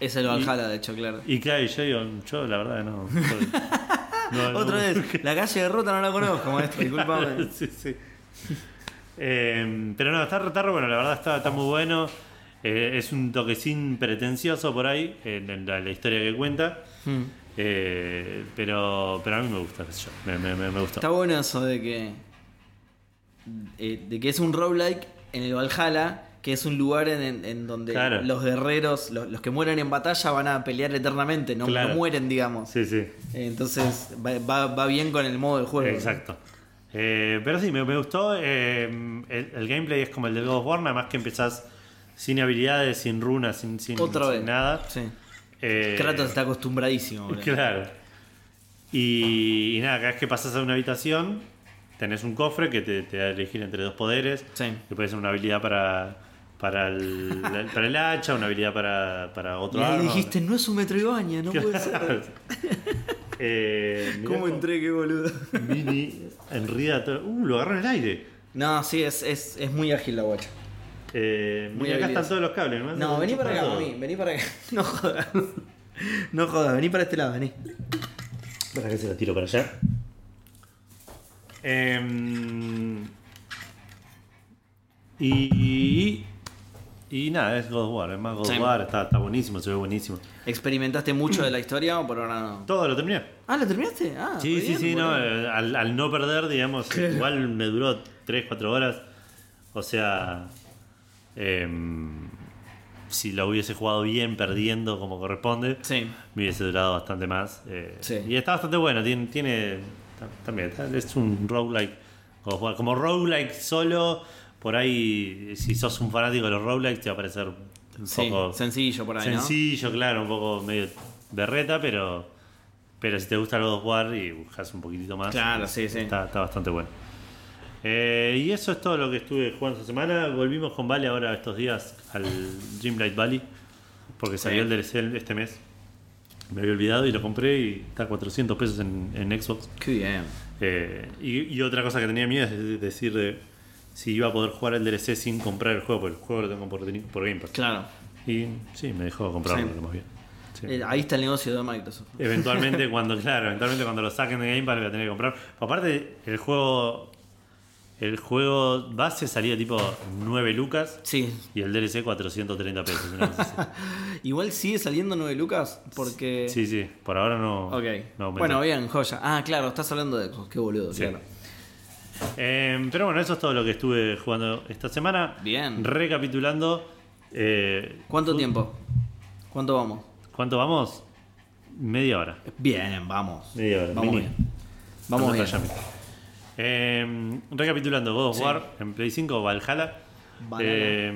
Es el Valhalla, de hecho, claro. Y claro, y yo digo, yo la verdad no. soy- no, no- Otra vez, la calle de Rota no la conozco, maestro, disculpame. sí, sí. Eh, pero no, está, está re bueno, la verdad está, está muy bueno. Eh, es un toquecín pretencioso por ahí, en, en la, la historia que cuenta. Hmm. Eh, pero, pero a mí me gusta, qué sé yo, me, me, me, me gustó. Está bueno eso de que. eh, de que es un roguelike en el Valhalla, que es un lugar en, en- en donde Claro. los guerreros, los, los que mueren en batalla, van a pelear eternamente, no, Claro. no mueren, digamos. Sí, sí. Eh, Entonces va, va- va bien con el modo del juego. Exacto. Eh, pero sí, me, me gustó. eh, el, el gameplay es como el de God of War, nada más que empezás sin habilidades, sin runas, sin, sin, Otra sin vez. nada. Sí. Eh, Kratos está acostumbradísimo. Claro. Y, y nada, cada vez que pasas a una habitación, tenés un cofre que te, te da a elegir entre dos poderes. Sí. Que puede ser una habilidad para, para, el, para el hacha, una habilidad para, para otro Y ahí arma. dijiste, no es un Metroidvania, no puede ser. Eh, ¿Cómo entré? Qué boludo. Mini Enrida. to- Uh, lo agarró en el aire. No, sí, es, es, es muy ágil la guacha. Eh, Muy mira, acá están todos los cables. No, hace vení para acá, todo. mami, vení para acá. No jodas. No jodas, vení para este lado, vení. Para que se lo tiro para allá. Em, y, y nada, es God of War, es más God Sí. of War, está, está buenísimo, se ve buenísimo. ¿Experimentaste mucho de la historia o por ahora no? Todo lo terminé. Ah, ¿lo terminaste? Ah, Sí, sí, bien, sí, no, al, al no perder, digamos, igual me duró 3, 4 horas. O sea, em, si lo hubiese jugado bien, perdiendo como corresponde, Sí. me hubiese durado bastante más. eh, Sí. Y está bastante bueno, tiene, tiene ta- también, es un roguelike. Como, como roguelike solo, por ahí, si sos un fanático de los roguelikes, te va a parecer un Sí, poco sencillo por ahí, ¿no? sencillo, claro, un poco medio berreta, pero, pero si te gusta el God of War y buscas un poquitito más, Claro, sí, sí. Está bastante bueno. Eh, y eso es todo lo que estuve jugando esta semana. Volvimos con Vale ahora estos días al Dreamlight Valley, porque salió el DLC este mes. Me había olvidado y lo compré y está a 400 pesos en, en Xbox. Qué bien. Eh, y, y otra cosa que tenía miedo es de- decir de si iba a poder jugar el DLC sin comprar el juego, porque el juego lo tengo por, por Game Pass. Claro. Y sí, me dejó comprarlo, Sí. lo más bien. Sí. Eh, ahí está el negocio de Microsoft. Eventualmente cuando, claro, eventualmente cuando lo saquen de Game Pass lo voy a tener que comprar. Aparte, el juego. El juego base salía tipo 9 lucas Sí. y el DLC 430 pesos. una. Igual sigue saliendo 9 lucas porque. Sí, sí, por ahora no. Ok. no bueno, bien, joya. Ah, claro, estás hablando de. Qué boludo, Sí. claro. Eh, pero bueno, eso es todo lo que estuve jugando esta semana. Bien. Recapitulando. eh, ¿Cuánto tiempo? ¿Cuánto vamos? ¿Cuánto vamos? Media hora. Bien, vamos. Media hora. Vamos mini. bien. Vamos bien. Eh, recapitulando, God of Sí. War en Play 5, Valhalla. Eh,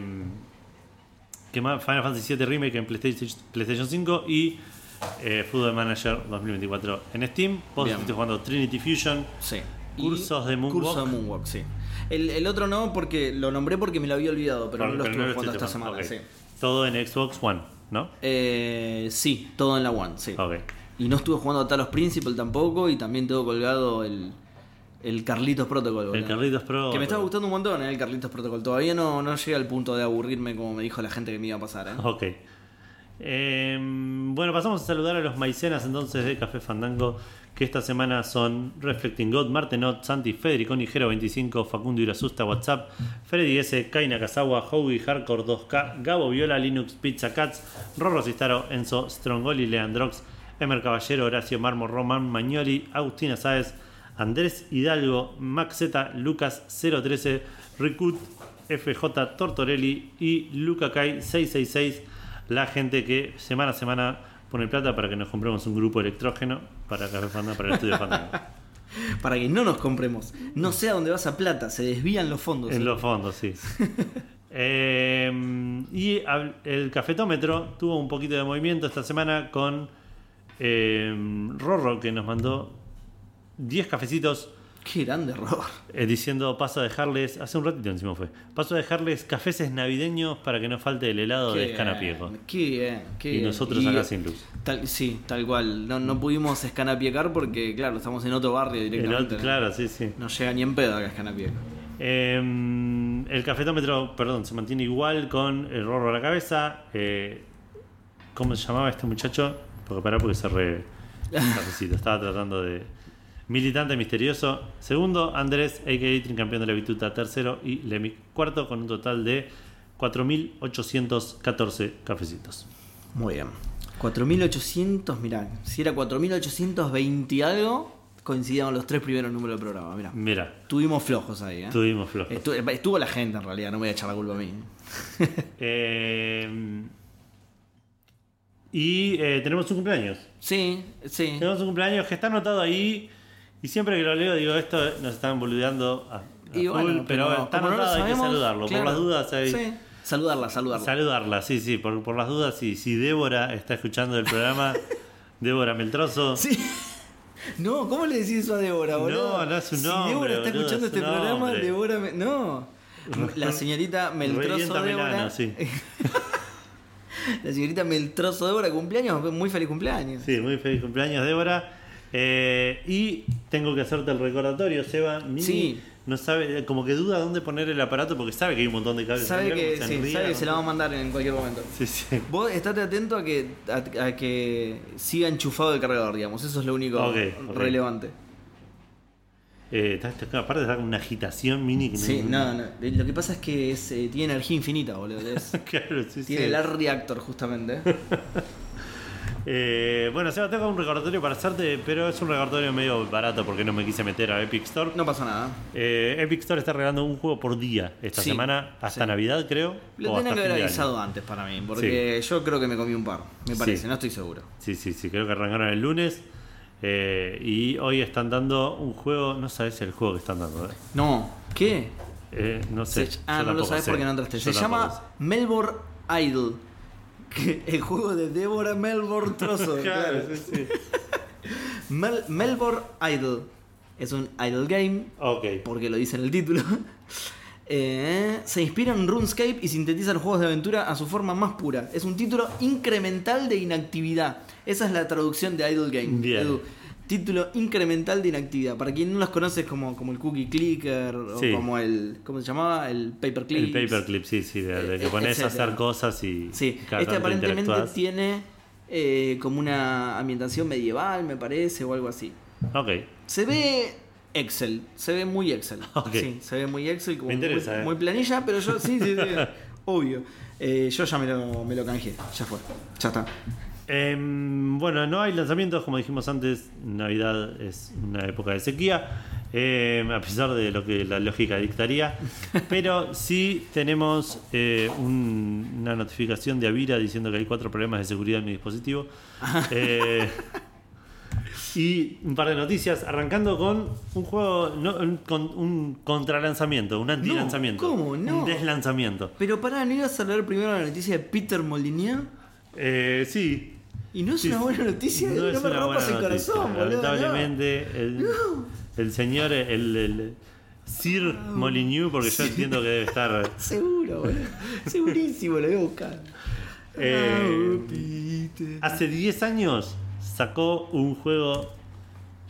¿qué más? Final Fantasy VII Remake en PlayStation, PlayStation 5 y eh, Football Manager 2024 en Steam. Vos estuviste jugando Trinity Fusion. Sí. Cursos de Moonwalk. Curso de Moonwalk, sí. El, el otro no, porque lo nombré porque me lo había olvidado, pero no lo estuve jugando esta semana, sí. Todo en Xbox One, ¿no? Eh, sí, todo en la One, sí. Y no estuve jugando a Talos Principal tampoco, y también tengo colgado el, el Carlitos Protocol. boludo. Carlitos Pro. Que me estaba gustando un montón eh, el Carlitos Protocol. Todavía no, no llega al punto de aburrirme como me dijo la gente que me iba a pasar. ¿eh? Ok. Eh, bueno, pasamos a saludar a los maicenas entonces de Café Fandango, que esta semana son Reflecting God, Martenot, Santi, Federico Nigero 25, Facundo Irasusta, WhatsApp, Freddy S, Kaina Kazawa, Howie Hardcore 2K, Gabo Viola, Linux, Pizza Cats, Rorro Cistaro, Enzo, Strongoli, Leandrox, Emer Caballero, Horacio Marmo, Román Magnoli, Agustina Sáez, Andrés Hidalgo, Max Z, Lucas 013, Ricut, FJ Tortorelli y Luca Kai 666 la gente que semana a semana pone plata para que nos compremos un grupo electrógeno para Café Fandango, para el estudio Fandango. Para que no nos compremos. No sé a dónde vas a plata, se desvían los fondos. en ¿eh? los fondos, sí. Eh, y el cafetómetro tuvo un poquito de movimiento esta semana con eh, Rorro que nos mandó 10 cafecitos Qué grande error. eh, diciendo paso a dejarles, hace un ratito encima fue, paso a dejarles cafeces navideños para que no falte el helado de Qué escanapiejo. bien, Qué bien, qué Y nosotros acá sin luz. Tal, sí, tal cual. No, no pudimos escanapiecar porque, claro, estamos en otro barrio directamente. claro, sí, sí. No llega ni en pedo acá a escanapiecar. Eh, el cafetómetro, perdón, se mantiene igual con el rorro a la cabeza. Eh, ¿Cómo se llamaba este muchacho? Porque pará porque cerré el cafecito. Estaba tratando de. Militante misterioso. Segundo, Andrés, a.k.a. Tricampeón de la Vituta. Tercero y Lemic. Cuarto, con un total de 4.814 cafecitos. Muy bien. 4800, mirá, si era 4820 y algo, coincidían los tres primeros números del programa, mirá. Mira, Tuvimos flojos ahí, ¿eh? tuvimos flojo. Estu- estuvo la gente en realidad, no me voy a echar la culpa a mí. Eh, y eh, tenemos un cumpleaños. Sí, sí. Tenemos un cumpleaños que está anotado ahí. Y siempre que lo leo, digo, esto nos están boludeando a, a Y full, bueno, pero, está anotado, hay que sabemos, saludarlo. claro. Por las dudas, hay- Sí. Saludarla, saludarla. saludarla, sí, sí, por, por las dudas. Si, si Débora está escuchando el programa, Débora Meltroso. Sí. No, ¿cómo le decís eso a Débora, boludo? No, no es Si nombre, Débora está boludo, escuchando es este programa. Débora me... No. La señorita Meltroso Débora. Milano, sí. La señorita Meltroso Débora, cumpleaños, muy feliz cumpleaños. Sí, muy feliz cumpleaños, Débora. Eh, y tengo que hacerte el recordatorio, Seba. Mini Sí. No sabe, como que duda dónde poner el aparato porque sabe que hay un montón de cables. Sabe que, se sí, enría, sabe que se la va a mandar en cualquier momento. Sí, sí. Vos estate atento a que, a, a que siga enchufado el cargador, digamos. Eso es lo único relevante. Eh, está- está- aparte está con una agitación mini que Sí, no, no. Lo que pasa es que es, eh, tiene energía infinita, boludo. es- claro, sí, tiene sí. el AR reactor, justamente. Eh, bueno, Seba, tengo un recordatorio para hacerte, pero es un recordatorio medio barato porque no me quise meter a Epic Store. No pasa nada. Eh, Epic Store está regalando un juego por día esta Sí, semana, hasta sí. Navidad creo. Lo o tenía hasta que haber avisado antes para mí, porque yo creo que me comí un par. Me parece, no estoy seguro. Sí, sí, sí, creo que arrancaron el lunes. eh, y hoy están dando un juego, no sabes el juego que están dando. eh. No, ¿qué? Eh, no sé. Se- ah, no lo sabes porque no entraste. Yo Se llama Melbourne Idol. El juego de Débora Melbourne Trozo. Claro, claro. sí, sí. Mel- Melbourne Idol. Es un idle game, Ok. porque lo dice en el título. Eh, se inspira en RuneScape y sintetiza los juegos de aventura a su forma más pura. Es un título incremental de inactividad. Esa es la traducción de Idle Game. Bien. Título incremental de inactividad. Para quien no los conoce es como, como el Cookie Clicker o como el. ¿Cómo se llamaba? El Paperclip. El paperclip, sí, sí, de, de que Eh, pones a hacer cosas y. Sí, este aparentemente tiene eh, como una ambientación medieval, me parece, o algo así. Ok. Se ve Excel, se ve muy Excel. Sí, se ve muy Excel, como Me interesa, muy, eh. muy planilla, pero yo sí, sí, sí, obvio. Eh, yo ya me lo, me lo canjeé, ya fue, ya está. Em, bueno, no hay lanzamientos, como dijimos antes, Navidad es una época de sequía, em, a pesar de lo que la lógica dictaría, pero sí tenemos eh, un- una notificación de Avira diciendo que hay cuatro problemas de seguridad en mi dispositivo. Eh, y un par de noticias, arrancando con un juego, no, un, con un contralanzamiento, un antilanzamiento. ¿cómo? No. Un deslanzamiento. Pero pará, ¿no ibas a leer primero la noticia de Peter Molyneux? Eh, sí, Y no es Sí, una buena noticia, No no, me una rompas el noticia. corazón, boludo. no. Lamentablemente, el, el señor, el, el Sir Molyneux, porque yo entiendo que debe estar. Seguro, boludo. Segurísimo, lo voy a buscar. Eh, Ah. Hace 10 años sacó un juego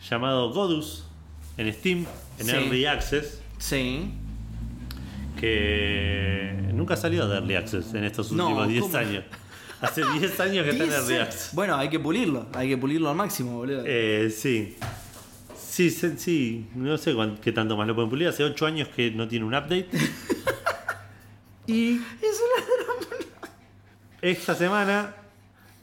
llamado Godus en Steam, en Sí. Early Access, Sí. que nunca salió de Early Access en estos últimos 10 ¿cómo? años. Hace 10 años que está en Access. Bueno, hay que pulirlo, hay que pulirlo al máximo, boludo. Eh, sí. Sí, sí, sí, no sé cuán- qué tanto más lo pueden pulir. Hace 8 años que no tiene un update. y Es una esta semana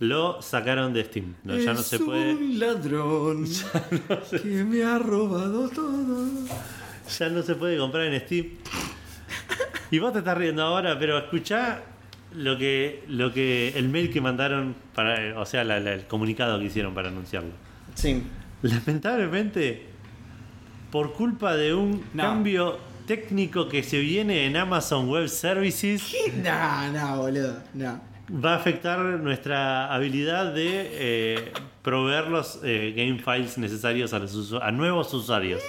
lo sacaron de Steam. No, ya no Es se puede. un ladrón que me ha robado todo. Ya no se puede comprar en Steam. Y vos te estás riendo ahora, pero escuchá lo que, lo que el mail que mandaron para, o sea, la- la- el comunicado que hicieron para anunciarlo. Sí. Lamentablemente, por culpa de un No. cambio técnico que se viene en Amazon Web Services, No, no, boludo. No. va a afectar nuestra habilidad de eh, proveer los eh, game files necesarios a, los usu- a nuevos usuarios.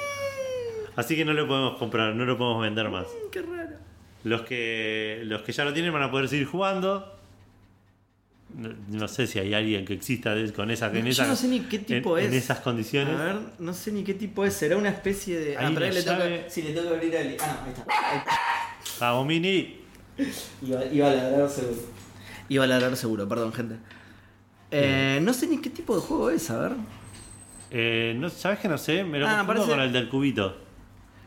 Así que no lo podemos comprar, no lo podemos vender más. Qué raro. Los que, los que ya lo tienen van a poder seguir jugando. No, no sé si hay alguien que exista con esa, en Yo esa- no sé ni qué tipo en- es. en esas condiciones. A ver, no sé ni qué tipo es. Será una especie de. Ahí ah, pero le toca. Sí, le toca abrir al. Ah, no, ahí está. Ahí está. Vamos, Mini. Iba, iba a ladrar seguro. Iba a ladrar seguro, perdón, gente. Eh, no sé ni qué tipo de juego es, a ver. Eh, no, ¿Sabes que no sé? Me lo Ah, confundo parece- con el del cubito.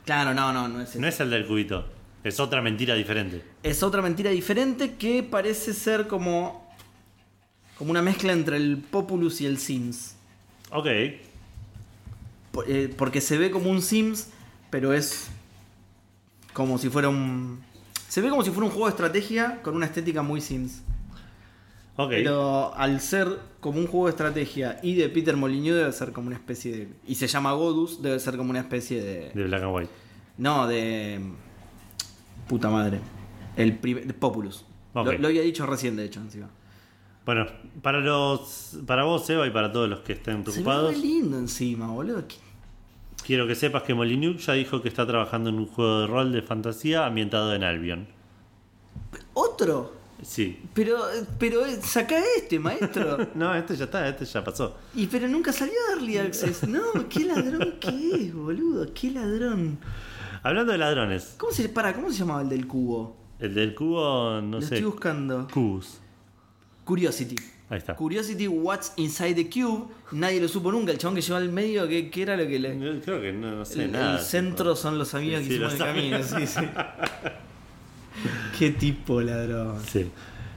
Claro, no, no, no es eso. No es el del cubito. Es otra mentira diferente. Es otra mentira diferente que parece ser como. como una mezcla entre el Populus y el Sims. Ok. Eh, porque se ve como un Sims, pero es como si fuera un. Se ve como si fuera un juego de estrategia con una estética muy Sims. Ok. Pero al ser como un juego de estrategia y de Peter Molyneux debe ser como una especie de. Y se llama Godus, debe ser como una especie de. De Black and White. No, de. Puta madre. El Populus. Lo, lo había dicho recién, de hecho, encima. Bueno, para los para vos, Eva, y para todos los que estén Se ve preocupados, lindo encima, boludo. ¿Qué- quiero que sepas que Molyneux ya dijo que está trabajando en un juego de rol de fantasía ambientado en Albion. ¿Otro? Sí. Pero, pero eh, saca este, maestro. No, este ya está, este ya pasó. Y pero nunca salió Early Access. No, qué ladrón que es, boludo. Qué ladrón. Hablando de ladrones, ¿Cómo se, para, ¿cómo se llamaba el del cubo? el del cubo, no Lo sé. estoy buscando. Cubos. Curiosity. Ahí está. Curiosity What's Inside the Cube. Nadie lo supo nunca. El chabón que lleva al medio, ¿qué, qué era lo que le. Creo que no, no sé El, nada. el centro son los amigos Sí, que hicimos los en el camino. Sí, sí. Qué tipo ladrón. Sí.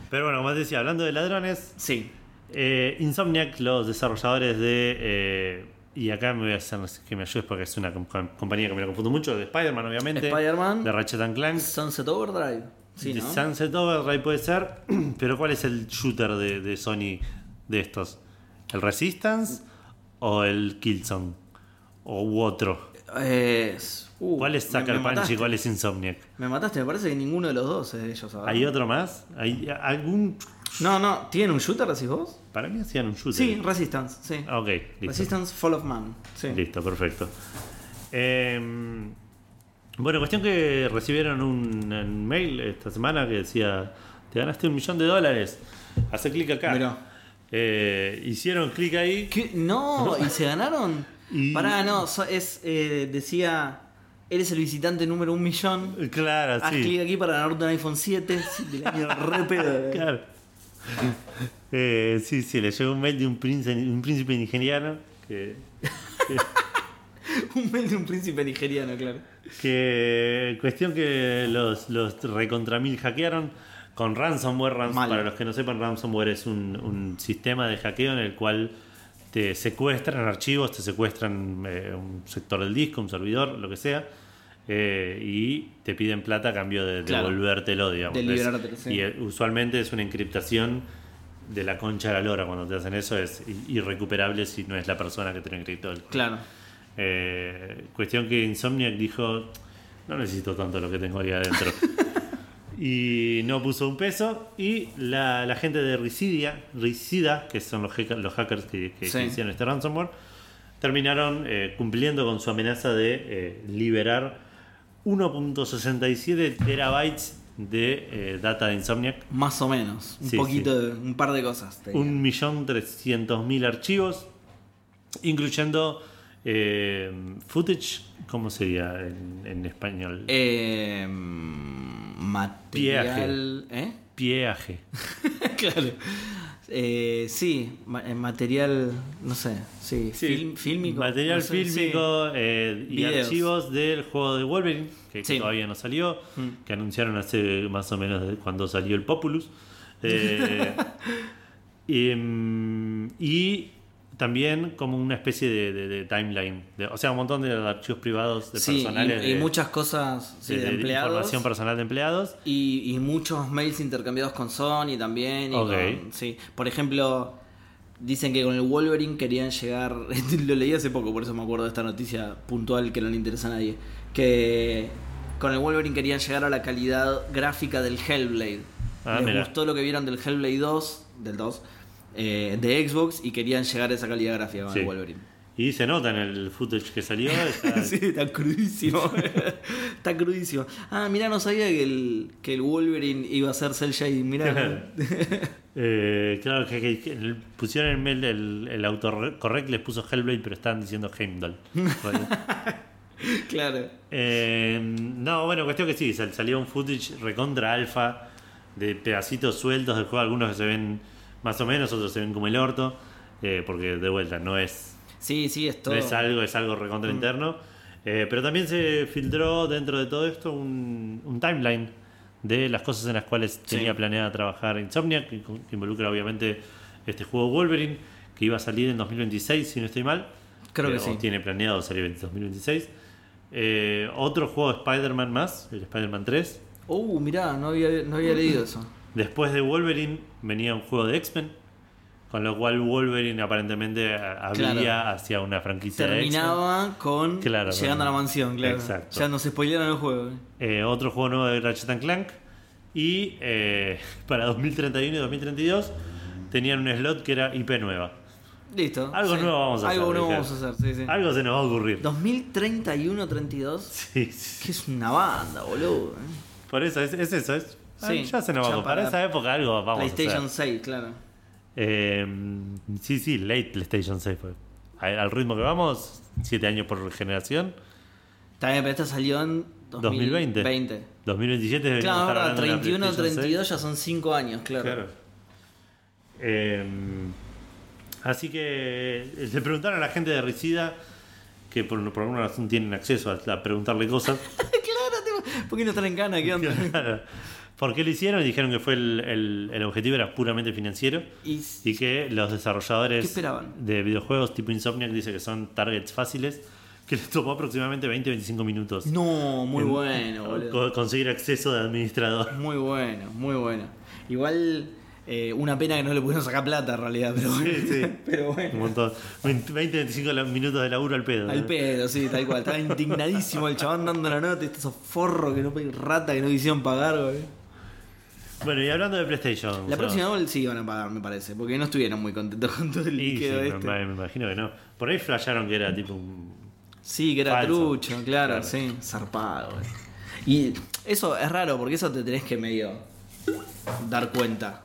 Pero bueno, como te decía, hablando de ladrones, Sí. eh, Insomniac, los desarrolladores de. eh, y acá me voy a hacer que me ayudes porque es una com- compañía que me la confundo mucho, de Spider-Man, obviamente. Spider-Man. De Ratchet and Clank. Sunset Overdrive. Sí, de ¿no? Sunset Overdrive puede ser. Pero ¿cuál es el shooter de, de Sony de estos? ¿El Resistance o el Killzone? ¿O u otro? Es- uh, ¿Cuál es Sucker Punch y cuál es Insomniac? Me mataste, me parece que ninguno de los dos es de ellos ahora. ¿Hay otro más? ¿Hay algún.? No, no, ¿tienen un shooter, decís vos? Para mí hacían un shooter. Sí, Resistance, sí. Ah, Ok, listo. Resistance Fall of Man. Sí. Listo, perfecto. Eh, bueno, cuestión que recibieron un, mail esta semana que decía: Te ganaste un millón de dólares. Hace clic acá. Mirá. Eh, hicieron clic ahí. ¿Qué? No, ¿y se ganaron? Y- Pará, no, es, eh, decía, eres el visitante número un millón. Claro, Haz sí. clic aquí para ganarte un iPhone 7 sí, del año re pedo. Claro. Eh, sí, sí, le llegó un mail de un príncipe, un príncipe nigeriano que, un mail de un príncipe nigeriano, claro. que cuestión que los, los recontra mil hackearon con ransomware. Rans- Mal. para los que no sepan, ransomware es un, un sistema de hackeo en el cual te secuestran archivos, te secuestran eh, un sector del disco, un servidor, lo que sea. Eh, y te piden plata a cambio de Claro. devolvértelo, digamos. De liberártelo, sí. Y eh, usualmente es una encriptación de la concha de la lora. Cuando te hacen eso es irrecuperable si no es la persona que te lo encriptó. el- Claro. Eh, cuestión que Insomniac dijo, no necesito tanto lo que tengo ahí adentro. y no puso un peso. Y la, la gente de Risidia, Risida, que son los, hacker- los hackers que, que- que Sí. hicieron este ransomware, terminaron eh, cumpliendo con su amenaza de eh, liberar 1.67 terabytes de eh, data de Insomniac. Más o menos. Un Sí, poquito, de- un par de cosas. te diría. 1.300.000 archivos, incluyendo eh, footage, ¿cómo sería en, en español? Eh, material. ¿Eh? Pieaje. claro. Eh, sí, eh, material, no sé, sí, film- fílmico. Material no sé, fílmico eh, y Videos. archivos del juego de Wolverine, que, Sí. todavía no salió, Mm. que anunciaron hace más o menos cuando salió el Populus. Eh, y, mm, y también como una especie de, de- de timeline, de- o sea, un montón de archivos privados de Sí, y- personales. y, de- muchas cosas sí, de- empleados. información personal de empleados. Y, y muchos mails intercambiados con Sony también. y con- sí. Por ejemplo, dicen que con el Wolverine querían llegar. Lo leí hace poco, por eso me acuerdo de esta noticia puntual que no le interesa a nadie. Que con el Wolverine querían llegar a la calidad gráfica del Hellblade. Ah, Les mira. gustó lo que vieron del Hellblade 2, del 2, eh, de Xbox y querían llegar a esa calidad gráfica con Sí. el Wolverine. Y se nota en el footage que salió. está- Sí, está crudísimo. está crudísimo. Ah, mira, no sabía que el, que el Wolverine iba a ser cel shading. Mirá. Eh, claro que, que- que el- pusieron en el mail el, el autocorrect les puso Hellblade, pero estaban diciendo Heimdall. claro. Eh, no, bueno, cuestión que sí, sal- salió un footage recontra alfa de pedacitos sueltos del juego, algunos que se ven más o menos, otros se ven como el orto, eh, porque de vuelta no es, Sí, sí, es todo. no es algo, es algo recontra interno. Eh, pero también se filtró dentro de todo esto un, un timeline de las cosas en las cuales Sí. tenía planeada trabajar Insomniac, que, que involucra obviamente este juego Wolverine, que iba a salir en 2026, si no estoy mal. Creo que Eh, sí. o tiene planeado salir en 2026. Eh, otro juego de Spider-Man más, el Spider-Man 3. Uh, mirá, no había, no había leído eso. Después de Wolverine venía un juego de X-Men, con lo cual Wolverine aparentemente a- habría Claro. hacia una franquicia de. Terminaba con Claro, llegando a la mansión, claro. Exacto. Ya nos spoilearon el juego. Eh, otro juego nuevo de Ratchet Clank. Y eh, para 2031 y 2032 tenían un slot que era IP nueva. Listo. Algo sí. nuevo vamos a Algo hacer, nuevo dije. vamos a hacer, sí, sí. Algo se nos va a ocurrir. 2031-32. Sí, sí. Que es una banda, boludo. eh. Por eso, es, es eso, es Sí, ya se nos va. Para para esa época algo vamos a PlayStation hacer. 6, claro. Eh, sí, sí, late PlayStation 6 fue. Al al ritmo que vamos, 7 años por generación. También, pero esta salió en 2020. 2020. 2017 deberíamos Claro, estar ahora hablando de la 31, PlayStation 32 ya son 5 años, claro. Claro. Eh, así que eh, le preguntaron a la gente de Ricida que por, por alguna razón tienen acceso a, a preguntarle cosas. claro, ¿por qué no están en gana? ¿Qué onda? Claro. ¿Por qué lo hicieron? Y dijeron que fue el, el- el objetivo era puramente financiero Y, y que los desarrolladores de videojuegos tipo Insomniac dice que son targets fáciles que les tomó aproximadamente 20-25 minutos no, muy en- bueno, boludo. co- conseguir acceso de administrador. Muy bueno, muy bueno. Igual, eh, una pena que no le pudieron sacar plata en realidad, pero bueno. Sí, sí. pero Un bueno. montón. 20-25 minutos de laburo al pedo. Al ¿no? pedo, sí, tal cual. Estaba indignadísimo el chabón dando la nota. y Esos forros que no rata que no quisieron pagar, güey. Bueno, y hablando de PlayStation. La próxima Double sí van a pagar, me parece. Porque no estuvieron muy contentos con todo el y sí, líquido me, este. me imagino que no. Por ahí flasharon que era tipo un. Sí, que era Falso. trucho, claro, Claro. sí, zarpado. güey. Y eso es raro porque eso te tenés que medio dar cuenta.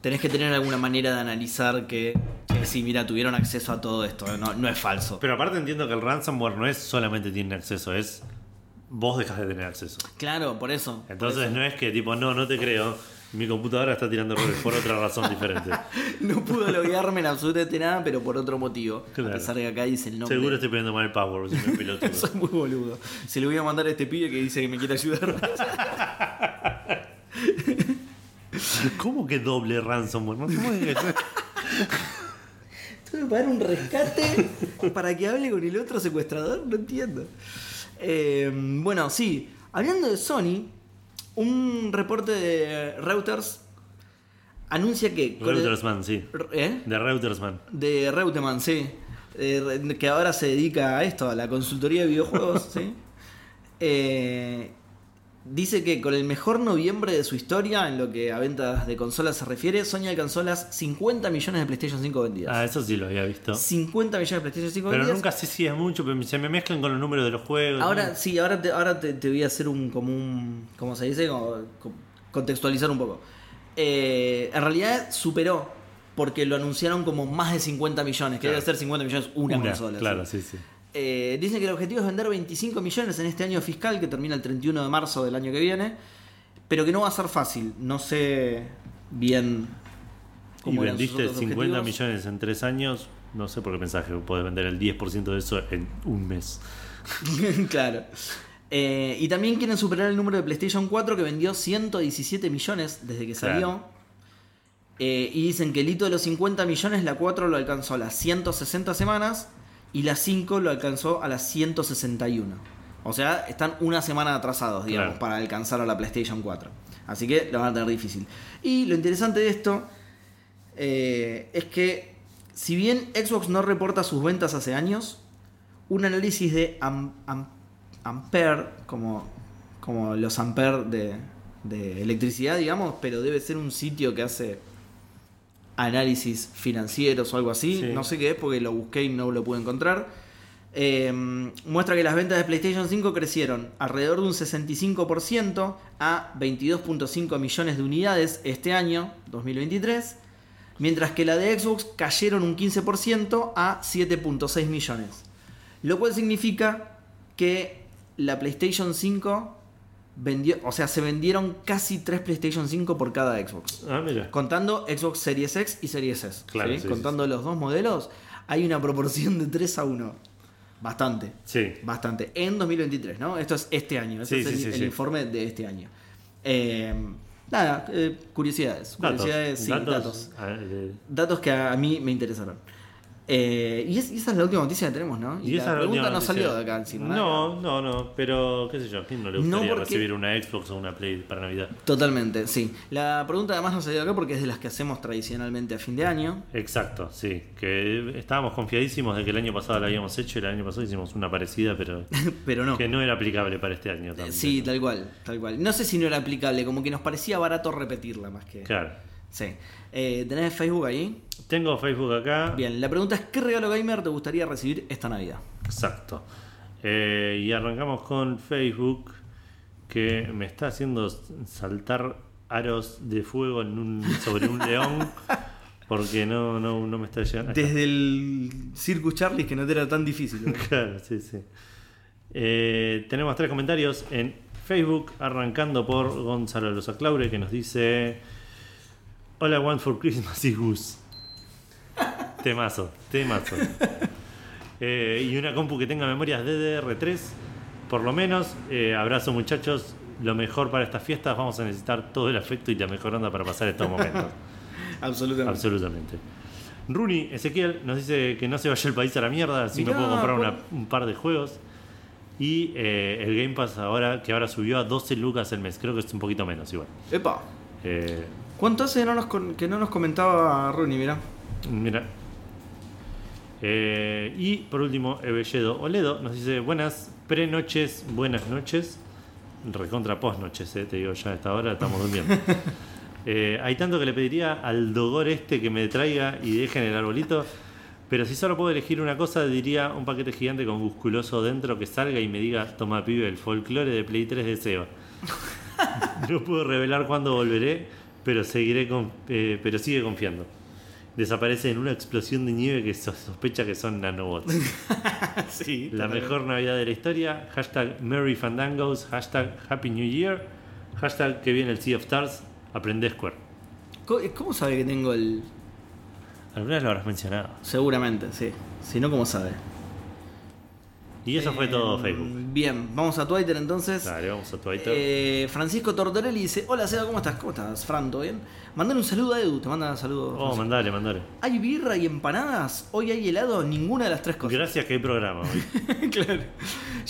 Tenés que tener alguna manera de analizar que, que sí, mira, tuvieron acceso a todo esto, no, no es falso. Pero aparte entiendo que el ransomware no es solamente tiene acceso, es. Vos dejas de tener acceso. Claro, por eso. por Entonces eso. no es que tipo, no, no te creo. Mi computadora está tirando errores por otra razón diferente. No pudo loguearme en absolutamente nada, pero por otro motivo. Claro. A pesar de que acá dice el nombre. Seguro estoy poniendo mal el power, soy un pelotudo. Soy muy boludo. Se le voy a mandar a este pibe que dice que me quiere ayudar. ¿Cómo que doble ransomware? Cómo es que- Tengo que pagar un rescate para que hable con el otro secuestrador, no entiendo. Eh, bueno, sí, hablando de Sony, un reporte de Reuters anuncia que... el- Reutersman, sí. ¿Eh? De Reutersman. De Reutemann, sí. Eh, que ahora se dedica a esto, a la consultoría de videojuegos, ¿sí? Eh, dice que con el mejor noviembre de su historia, en lo que a ventas de consolas se refiere, Sony alcanzó las 50 millones de PlayStation 5 vendidas. Ah, eso sí lo había visto. 50 millones de PlayStation 5 Pero vendidas. nunca sé si es mucho, pero se me mezclan con los números de los juegos. Ahora ¿no? sí, ahora te, ahora te, te voy a hacer un como un. ¿Cómo se dice? Como- contextualizar un poco. Eh, en realidad superó, porque lo anunciaron como más de 50 millones, que Claro. debe ser 50 millones una, consola. Claro, sí, sí. Eh, dicen que el objetivo es vender 25 millones en este año fiscal que termina el 31 de marzo del año que viene, pero que no va a ser fácil. No sé bien Y cómo sus vendiste otros 50 objetivos. millones en 3 años. No sé por qué pensás que podés vender el 10% de eso en un mes. claro. Eh, y también quieren superar el número de PlayStation 4 que vendió 117 millones desde que Claro. salió. Eh, y dicen que el hito de los 50 millones, la 4 lo alcanzó a las 160 semanas y la 5 lo alcanzó a las 161. O sea, están una semana atrasados, digamos, Claro. para alcanzar a la PlayStation 4. Así que lo van a tener difícil. Y lo interesante de esto eh, es que, si bien Xbox no reporta sus ventas hace años, un análisis de Am- Am- Ampere, como, como los Ampere de, de electricidad, digamos, pero debe ser un sitio que hace análisis financieros o algo así. Sí. No sé qué es porque lo busqué y no lo pude encontrar. Eh, muestra que las ventas de PlayStation 5 crecieron alrededor de un 65% a 22.5 millones de unidades este año, 2023, mientras que la de Xbox cayeron un 15% a 7.6 millones. Lo cual significa que la PlayStation 5 vendió, o sea, se vendieron casi 3 PlayStation 5 por cada Xbox. Ah, mira. Contando Xbox Series X y Series S. Claro, ¿sí? sí, Contando los dos modelos, hay una proporción de 3 a 1. Bastante. Sí. Bastante. En 2023, ¿no? Esto es este año. Este es el, informe de este año. Eh, nada, eh, curiosidades. Datos. Curiosidades, sí, datos. datos. ah, de- Datos que a mí me interesaron. Eh, y, es- y esa es la última noticia que tenemos, ¿no? Y, esa la pregunta no salió de acá encima. No, no, no. Pero, qué sé yo, ¿a quién no le No, gustaría porque- recibir una Xbox o una Play para Navidad? Totalmente, sí. La pregunta además no salió de acá porque es de las que hacemos tradicionalmente a fin de año. Exacto, sí. Que estábamos confiadísimos de que el año pasado la habíamos hecho y el año pasado hicimos una parecida, pero Pero no. que no era aplicable para este año también. Sí, tal cual, tal cual. No sé si no era aplicable, como que nos parecía barato repetirla más que. Claro. Sí. Eh, ¿Tenés Facebook ahí? Tengo Facebook acá. Bien, la pregunta es: ¿qué regalo gamer te gustaría recibir esta Navidad? Exacto. Eh, y arrancamos con Facebook, que me está haciendo saltar aros de fuego en un, sobre un león porque no, no, no me está llegando. acá. Desde el Circus Charlie que no te era tan difícil. ¿no? Claro, sí, sí. Eh, tenemos tres comentarios en Facebook, arrancando por Gonzalo Loza Claure, que nos dice: Hola, One for Christmas y Goose. Temazo, temazo. Eh, y una compu que tenga memorias DDR3, por lo menos. Eh, abrazo, muchachos. Lo mejor para estas fiestas. Vamos a necesitar todo el afecto y la mejor onda para pasar estos momentos. Absolutamente. Absolutamente. Runi Ezequiel nos dice que no se vaya el país a la mierda si no puedo comprar por- una- un par de juegos. Y eh, el Game Pass ahora, que ahora subió a 12 lucas el mes, creo que es un poquito menos igual. Epa. Eh, ¿Cuánto hace que no nos, que no nos comentaba Rooney? Mirá. mira. Eh, y por último, Ebelledo Oledo nos dice buenas pre-noches, buenas noches. Recontra post-noches, eh, te digo ya a esta hora, estamos durmiendo. Eh, hay tanto que le pediría al dogor este que me traiga y deje en el arbolito. Pero si solo puedo elegir una cosa, diría un paquete gigante con musculoso dentro que salga y me diga, toma pibe, el folclore de Play 3 de Seba. No puedo revelar cuándo volveré, pero seguiré con, eh, pero sigue confiando. Desaparece en una explosión de nieve que so- sospecha que son nanobots. sí. La mejor Navidad de la historia. Hashtag Merry Fandangos. Hashtag Happy New Year. Hashtag que viene el Sea of Stars. Aprende Square. ¿Cómo, cómo sabe que tengo el.? Alguna vez lo habrás mencionado. Seguramente, sí. Si no, ¿cómo sabe? Y eso fue todo Facebook. Bien, vamos a Twitter entonces. Dale, vamos a Twitter. Eh, Francisco Tortorelli dice: Hola Seba, ¿cómo estás? ¿Cómo estás, Fran? ¿Todo bien? Mandale un saludo a Edu, te manda saludos. oh, mandale, mandale. ¿Hay birra y empanadas? ¿Hoy hay helado? Ninguna de las tres cosas. Gracias que hay programa hoy. claro.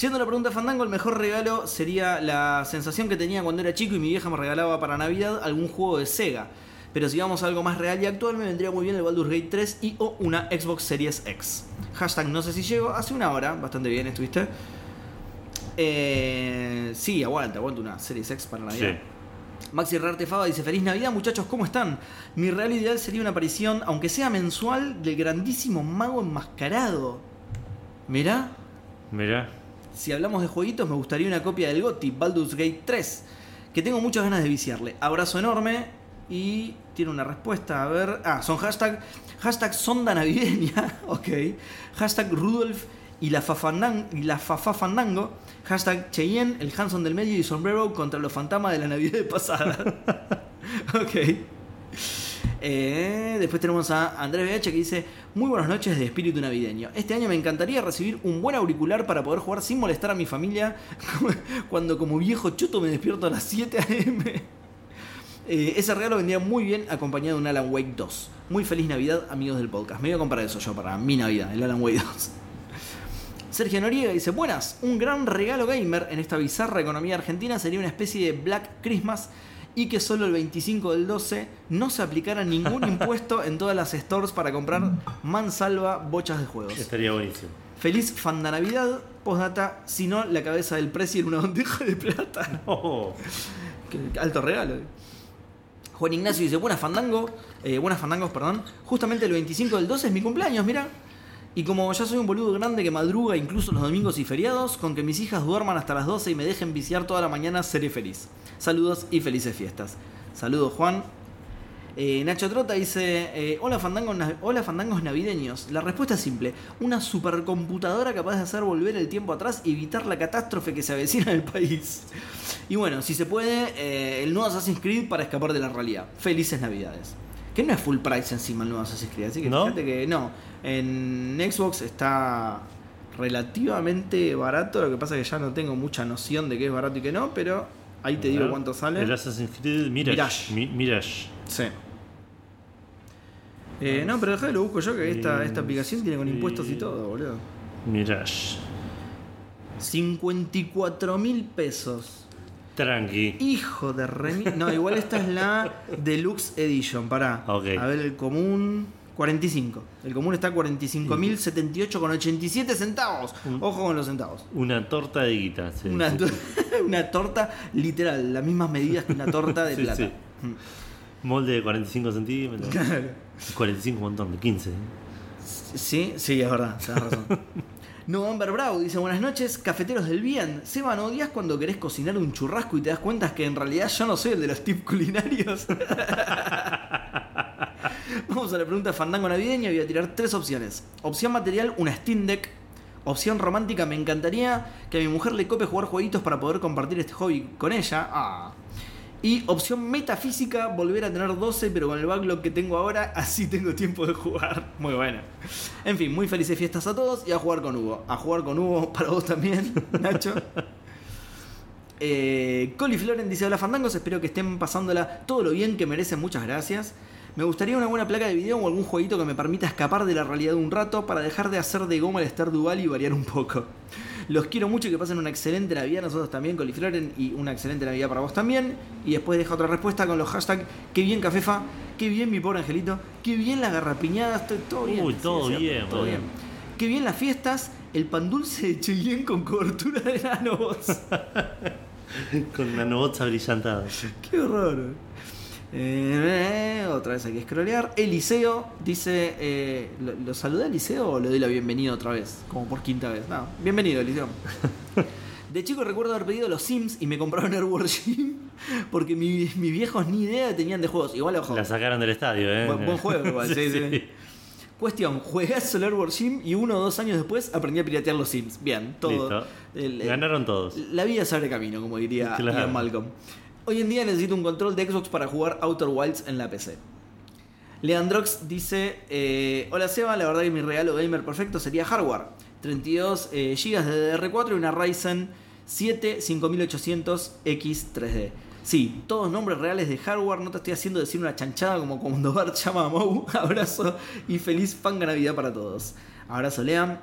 Yendo a la pregunta de Fandango, el mejor regalo sería la sensación que tenía cuando era chico y mi vieja me regalaba para Navidad algún juego de Sega. Pero si vamos a algo más real y actual, me vendría muy bien el Baldur's Gate 3 y o una Xbox Series X. Hashtag no sé si llego. Hace una hora, bastante bien estuviste. Eh, sí, aguanta, aguanta una Series X para Navidad. Sí. Maxi Rartefaba dice, feliz Navidad muchachos, ¿cómo están? Mi real ideal sería una aparición, aunque sea mensual, del grandísimo mago enmascarado. Mirá, Mirá. si hablamos de jueguitos, me gustaría una copia del GOTY, Baldur's Gate 3, que tengo muchas ganas de viciarle. Abrazo enorme y tiene una respuesta, a ver... Ah, son hashtag, hashtag sonda navideña, ok. Hashtag Rudolf y la, y la Fafa Fandango. Hashtag Cheyenne, el Hanson del medio y sombrero contra los fantasmas de la Navidad pasada. ok. Eh, después tenemos a Andrés BH que dice: Muy buenas noches de espíritu navideño. Este año me encantaría recibir un buen auricular para poder jugar sin molestar a mi familia cuando, como viejo chuto, me despierto a las 7 a.m. Eh, ese regalo vendría muy bien acompañado de un Alan Wake 2. Muy feliz Navidad, amigos del podcast. Me voy a comprar eso yo para mi Navidad, el Alan Wake 2. Sergio Noriega dice, buenas, un gran regalo gamer en esta bizarra economía argentina sería una especie de Black Christmas y que solo el 25 del 12 no se aplicara ningún impuesto en todas las stores para comprar mansalva bochas de juegos. Estaría buenísimo. Feliz Fanda Navidad, postdata, si no la cabeza del precio en una bandeja de plata. Qué alto regalo. Juan Ignacio dice, buenas fandango, eh, buenas fandangos, perdón. Justamente el 25 del 12 es mi cumpleaños, mira. Y como ya soy un boludo grande que madruga incluso los domingos y feriados, con que mis hijas duerman hasta las 12 y me dejen viciar toda la mañana, seré feliz. Saludos y felices fiestas. Saludos Juan. Eh, Nacho Trota dice, eh, hola, fandangos, hola fandangos navideños. La respuesta es simple, una supercomputadora capaz de hacer volver el tiempo atrás y evitar la catástrofe que se avecina en el país. Y bueno, si se puede, eh, el nuevo Assassin's Creed para escapar de la realidad. Felices Navidades. Que no es full price encima el nuevo Assassin's Creed, así que ¿No? fíjate que no. En Xbox está relativamente barato, lo que pasa es que ya no tengo mucha noción de qué es barato y qué no, pero ahí te digo cuánto sale. El Assassin's Creed Mirage. Mirage. Mi- Mirage. Sí. Eh, no, pero dejá lo busco yo, que esta, Sí, esta aplicación tiene con impuestos y todo, boludo. Mirage. 54 mil pesos. Tranqui. Hijo de remi... No, igual esta es la Deluxe Edition, pará. Ok. A ver, el común... 45. El común está a 45.078,87 centavos. Ojo con los centavos. Una torta de guita. sí, Una, sí. to- una torta literal, las mismas medidas que una torta de Sí, plata. sí. Molde de 45 centímetros. Claro. 45 un montón, de 15. ¿eh? Sí, sí, es verdad, tenés razón. November Brow dice buenas noches, cafeteros del bien. Seba, ¿no odias cuando querés cocinar un churrasco y te das cuenta que en realidad yo no soy el de los tips culinarios? Vamos a la pregunta fandango navideña. Voy a tirar tres opciones. Opción material, una Steam Deck. Opción romántica, me encantaría que a mi mujer le cope jugar jueguitos para poder compartir este hobby con ella. Ah. Y opción metafísica, volver a tener 12, pero con el backlog que tengo ahora, así tengo tiempo de jugar. Muy bueno. En fin, muy felices fiestas a todos y a jugar con Hugo. A jugar con Hugo para vos también, Nacho. Eh, Floren dice: Hola Fandangos, espero que estén pasándola todo lo bien que merecen. Muchas gracias. Me gustaría una buena placa de video o algún jueguito que me permita escapar de la realidad un rato para dejar de hacer de goma el Star Dual y variar un poco. Los quiero mucho y que pasen una excelente Navidad nosotros también, Colifloren, y una excelente Navidad para vos también. Y después deja otra respuesta con los hashtags, qué bien Cafefa, qué bien mi pobre angelito, qué bien las garrapiñadas, todo bien. Uy, todo bien, todo bien. Qué bien las fiestas, el pan dulce de Cheyenne con cobertura de nanobots. con nanobots abrillantados. Qué horror. Eh, otra vez hay que scrollear. Eliseo dice: eh, ¿lo, ¿Lo saludé a Eliseo o le doy la bienvenida otra vez? Como por quinta vez. No, bienvenido, Eliseo. De chico recuerdo haber pedido los Sims y me compraron Airworld Gym porque mis viejos ni idea tenían de juegos. Igual ojo. La sacaron del estadio, ¿eh? Buen, buen juego, igual, sí, sí. sí. Cuestión, jugué a Solar Gym y uno o dos años después aprendí a piratear los Sims. Bien, todo. El, Ganaron todos. La vida se abre camino, como diría claro. Ian Malcolm. Hoy en día necesito un control de Xbox para jugar Outer Wilds en la PC. Leandrox dice: eh, Hola Seba, la verdad que mi regalo gamer perfecto sería hardware. 32 eh, GB de DDR4 y una Ryzen 7 5800X3D. Sí, todos nombres reales de hardware, no te estoy haciendo decir una chanchada como cuando Bart llama a Mou. Abrazo y feliz panga Navidad para todos. Abrazo, Lean.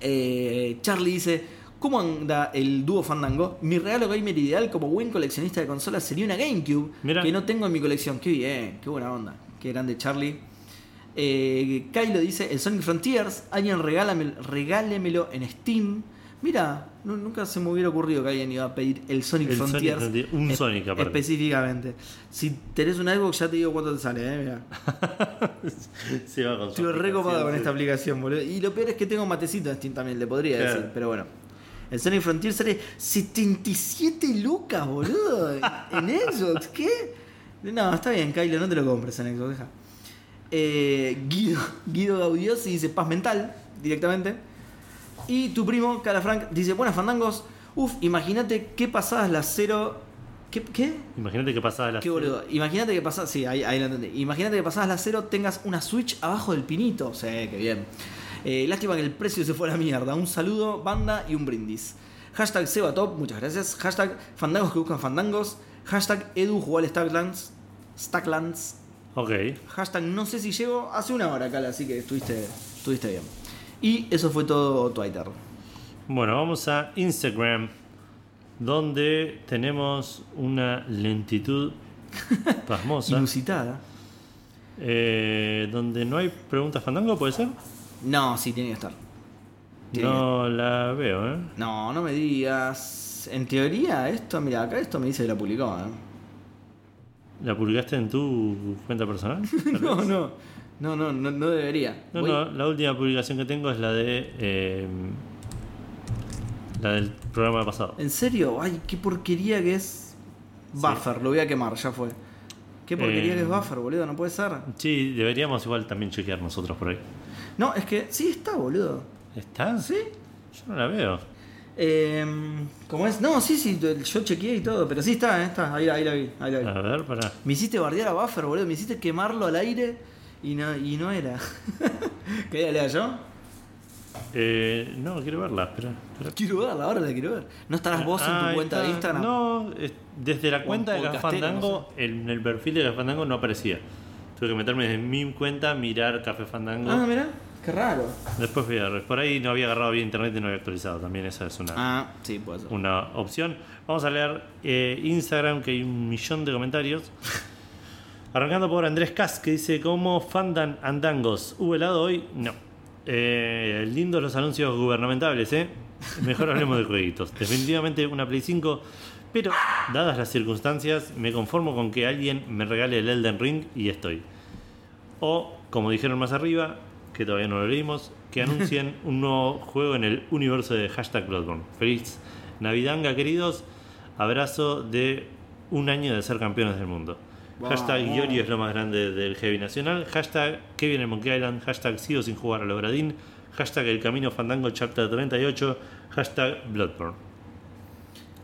Eh, Charlie dice: ¿Cómo anda el dúo Fandango? Mi regalo gamer ideal como buen coleccionista de consolas sería una GameCube que no tengo en mi colección. Qué bien, qué buena onda. Qué grande Charlie. Eh, Kylo dice: El Sonic Frontiers, alguien regálemelo en Steam. Mira, nunca se me hubiera ocurrido que alguien iba a pedir el Sonic Frontiers. un Sonic, aparte. Específicamente. Si tenés una Xbox, ya te digo cuánto te sale, ¿eh? Mira. sí, va con Estoy recopado con esta aplicación, boludo. Y lo peor es que tengo matecito en Steam también, le podría claro. decir, pero bueno. El Sonic Frontiers sale 77 lucas, boludo. en Xbox, ¿qué? No, está bien, Kylo, no te lo compres en Xbox, deja. Eh, Guido, Guido Gaudiosi dice paz mental, directamente. Y tu primo, Frank dice, buenas fandangos. Uf, imagínate qué pasadas las cero. ¿Qué? ¿Qué? Imagínate que pasadas las Qué boludo. Imagínate que pasadas. Sí, ahí, ahí lo entendí. Imagínate que pasadas las cero tengas una Switch abajo del pinito. Sí, qué bien. Eh, lástima que el precio se fue a la mierda. Un saludo, banda y un brindis. Hashtag Sebatop, muchas gracias. Hashtag Fandangos que buscan fandangos. Hashtag Edu Stacklands. Stacklands. Ok. Hashtag no sé si llego. Hace una hora, Cala, así que estuviste, estuviste bien. Y eso fue todo Twitter. Bueno, vamos a Instagram, donde tenemos una lentitud pasmosa. Inusitada. Eh, donde no hay preguntas fandango, ¿puede ser? No, sí, tiene que estar. Tiene no que... la veo, ¿eh? No, no me digas. En teoría, esto, mira, acá esto me dice que la publicó, ¿eh? ¿La publicaste en tu cuenta personal? no, no. No, no, no, no debería. No, Voy... no, la última publicación que tengo es la de. Eh, la del programa pasado. ¿En serio? Ay, qué porquería que es. Buffer, sí. lo voy a quemar, ya fue. Qué porquería eh, que es Buffer, boludo, no puede ser. Sí, deberíamos igual también chequear nosotros por ahí. No, es que sí está, boludo. ¿Está? Sí. Yo no la veo. Eh, ¿Cómo es? No, sí, sí, yo chequeé y todo, pero sí está, está, ahí, ahí la vi. Ahí la vi. A ver, para. Me hiciste bardear a Buffer, boludo, me hiciste quemarlo al aire y no, y no era. ¿Quería leer yo? Eh, no, quiero verla, espera, espera. Quiero verla, ahora la quiero ver. ¿No estarás vos ah, en tu cuenta está. de Instagram? No, desde la cuenta de Fandango, no sé. en el perfil de Café Fandango no aparecía. Tuve que meterme desde mi cuenta, mirar Café Fandango. Ah, mira, qué raro. Después fui a. Por ahí no había agarrado bien internet y no había actualizado. También esa es una, ah, sí, puede ser. una opción. Vamos a leer eh, Instagram, que hay un millón de comentarios. Arrancando por Andrés Cas, que dice: ¿Cómo fandan andangos? ¿Hubo helado hoy? No. Eh, lindos los anuncios gubernamentales, ¿eh? Mejor hablemos de jueguitos. Definitivamente una Play 5, pero dadas las circunstancias, me conformo con que alguien me regale el Elden Ring y estoy. O, como dijeron más arriba, que todavía no lo leímos, que anuncien un nuevo juego en el universo de hashtag Bloodborne. Feliz Navidanga, queridos. Abrazo de un año de ser campeones del mundo. Hashtag Vamos. Yori es lo más grande del heavy nacional. Hashtag Kevin en Monkey Island. Hashtag sigo sin jugar a Logradín. Hashtag El Camino Fandango Chapter 38. Hashtag Bloodborne.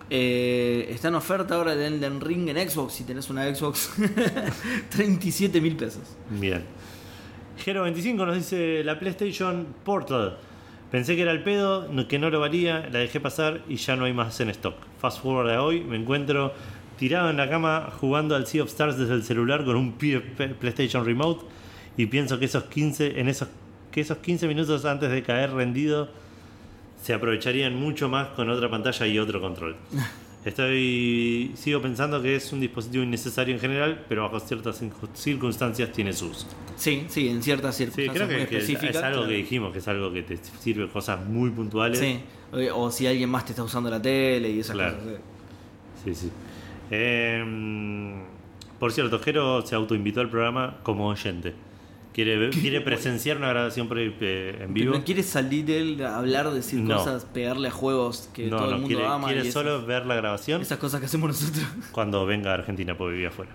Eh, está en oferta ahora el Elden Ring en Xbox. Si tenés una Xbox, 37 mil pesos. Bien. Gero25 nos dice la PlayStation Portal. Pensé que era el pedo, que no lo valía, la dejé pasar y ya no hay más en stock. Fast forward a hoy, me encuentro tirado en la cama jugando al Sea of Stars desde el celular con un PlayStation Remote y pienso que esos 15 en esos que esos 15 minutos antes de caer rendido se aprovecharían mucho más con otra pantalla y otro control. Estoy sigo pensando que es un dispositivo innecesario en general, pero bajo ciertas circun- circunstancias tiene su uso. Sí, sí, en ciertas Sí, circunstancias creo muy que, que es, específicas. es algo claro. que dijimos, que es algo que te sirve cosas muy puntuales. Sí, o, o si alguien más te está usando la tele y esas Claro. cosas. Sí, sí. sí. Em, por cierto, Jero se autoinvitó al programa como oyente. Quiere, presenciar una grabación eh, en vivo. ¿No quiere salir él a hablar, decir No. cosas, pegarle a juegos que No, todo el mundo quiere, ama? quiere y esas- solo ver la grabación esas cosas que hacemos nosotros. cuando venga a Argentina porque vivir afuera.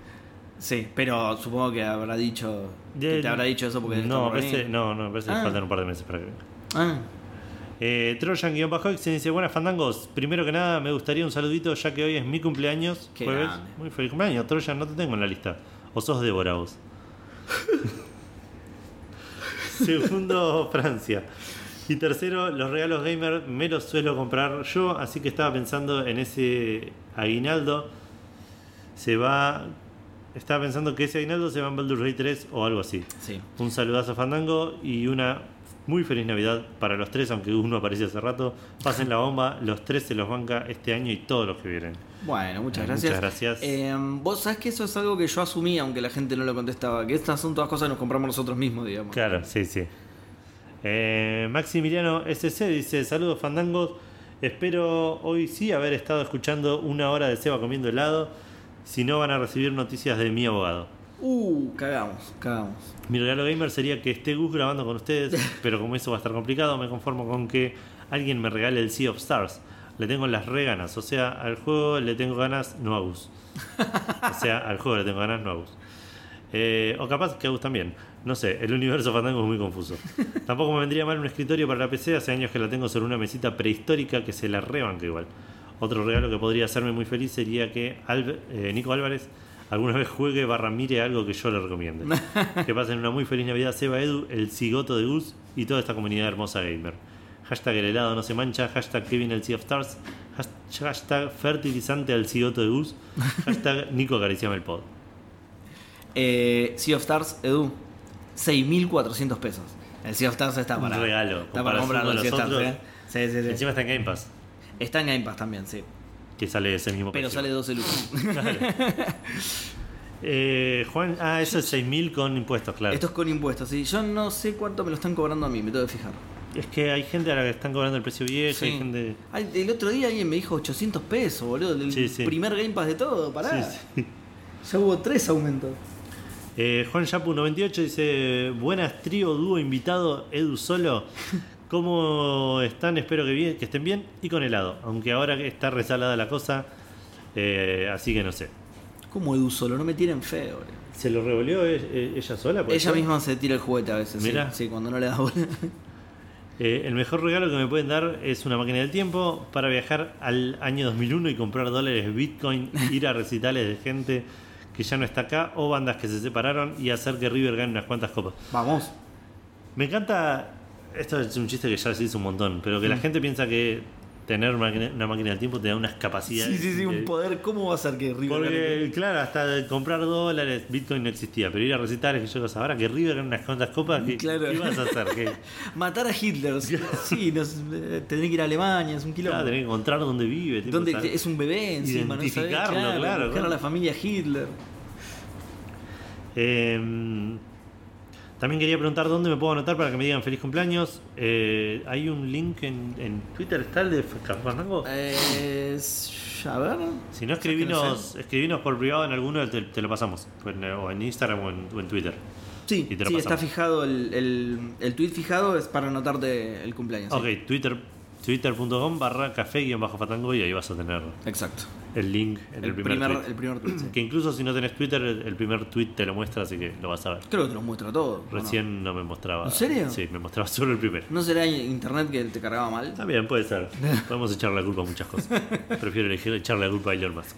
Sí, pero supongo que habrá dicho. que te habrá dicho eso porque. no, me parece, no, no, me parece que Ah. faltan un par de meses para que venga. Ah, Eh, Trojan-Bajo se dice: Buenas fandangos. Primero que nada, me gustaría un saludito ya que hoy es mi cumpleaños. Qué jueves. grande. Muy feliz cumpleaños. Trojan, no te tengo en la lista. O sos Débora vos. Segundo, Francia. Y tercero, los regalos gamer me los suelo comprar yo, así que estaba pensando en ese aguinaldo. Se va. Estaba pensando que ese aguinaldo se va en Baldur's Gate 3 o algo así. sí. Un saludazo a Fandango y una muy feliz Navidad para los tres, aunque uno apareció hace rato. Pasen la bomba, los tres se los banca este año y todos los que vienen. Bueno, muchas Eh, gracias. muchas gracias. Eh, Vos sabés que eso es algo que yo asumí, aunque la gente no lo contestaba. Que estas son todas cosas que nos compramos nosotros mismos, digamos. Claro, sí, sí. Eh, Maximiliano SC dice: Saludos Fandangos. Espero hoy sí haber estado escuchando una hora de Seba comiendo helado. Si no, van a recibir noticias de mi abogado. Uh, cagamos, cagamos. Mi regalo gamer sería que esté Gus grabando con ustedes, pero como eso va a estar complicado, me conformo con que alguien me regale el Sea of Stars. Le tengo las re ganas, o sea, al juego le tengo ganas, no a Gus. O sea, al juego le tengo ganas, no a Gus. Eh, o capaz que a Gus también. No sé, el universo fandango es muy confuso. Tampoco me vendría mal un escritorio para la PC, hace años que la tengo sobre una mesita prehistórica que se la rebanca igual. Otro regalo que podría hacerme muy feliz sería que Alve- eh, Nico Álvarez alguna vez juegue barra mire algo que yo le recomiende. que pasen una muy feliz Navidad, Seba Edu, el cigoto de Gus y toda esta comunidad hermosa gamer. Hashtag el helado no se mancha, hashtag Kevin el Sea of Stars, hashtag fertilizante al cigoto de Gus, hashtag Nico acariciame el pod. Eh, sea of Stars, Edu, 6.400 pesos. El Sea of Stars está Un para. regalo, Está para comprarlo el Sea of Stars. ¿eh? Sí, sí, sí. Encima está en Game Pass, Está en Game Pass también, sí. que sale ese mismo Pero precio. sale 12 lucas. Eh, Juan, ah, eso es 6.000 con impuestos, claro. Esto es con impuestos, sí. Yo no sé cuánto me lo están cobrando a mí, me tengo que fijar. Es que hay gente a la que están cobrando el precio viejo, Sí. hay gente... Ay, el otro día alguien me dijo 800 pesos, boludo. El Sí, sí. primer Game Pass de todo, pará. Ya hubo tres aumentos. Eh, Juan Yapu98 dice: Buenas trío, dúo, invitado, Edu solo. ¿Cómo están? Espero que, bien, que estén bien y con helado. Aunque ahora está resalada la cosa, eh, así que no sé. ¿Cómo Edu solo? No me tiren feo, boludo. ¿Se lo revolvió e- e- ella sola? Ella ser? misma se tira el juguete a veces. sí. Mirá. Sí, cuando no le da bola. Eh, el mejor regalo que me pueden dar es una máquina del tiempo para viajar al año 2001 y comprar dólares Bitcoin, ir a recitales de gente que ya no está acá o bandas que se separaron y hacer que River gane unas cuantas copas. Vamos. Me encanta. Esto es un chiste que ya se hizo un montón, pero que la gente piensa que tener una máquina del tiempo te da unas capacidades. Sí, sí, sí, un de- poder. ¿Cómo va a ser que River gane? Porque, claro, hasta comprar dólares, Bitcoin no existía, pero ir a recitar, que yo ahora que River gana unas cuantas copas, ¿qué, Claro. ¿qué vas a hacer? ¿Qué? Matar a Hitler. Sí, nos, eh, que ir a Alemania, es un quilombo. Claro, tenés que encontrar dónde vive. ¿Dónde es un bebé encima? ¿no sabés? Identificarlo, claro, Buscar a claro. la familia Hitler. Eh, también quería preguntar dónde me puedo anotar para que me digan feliz cumpleaños. Eh, hay un link en, en Twitter, ¿está el de Fandango? Eh, a ver. Si no, escribinos, escribinos por privado en alguno, te, te lo pasamos. O en Instagram o en, o en Twitter. Sí, sí está fijado el, el, el tweet fijado es para anotarte el cumpleaños. sí. Ok, Twitter, twitter.com barra café guion bajo fatango y ahí vas a tener Exacto. El link en el, El primer, primer, tweet. el primer tweet. sí. Que incluso si no tenés Twitter, el, primer tweet te lo muestra, así que lo vas a ver. Creo que te lo muestra todo. ¿o no? Recién no? me mostraba. ¿En serio? Sí, me mostraba solo el primero. ¿No será internet que te cargaba mal? También puede ser. Podemos echarle la culpa a muchas cosas. Prefiero elegir echarle la culpa a Elon Musk.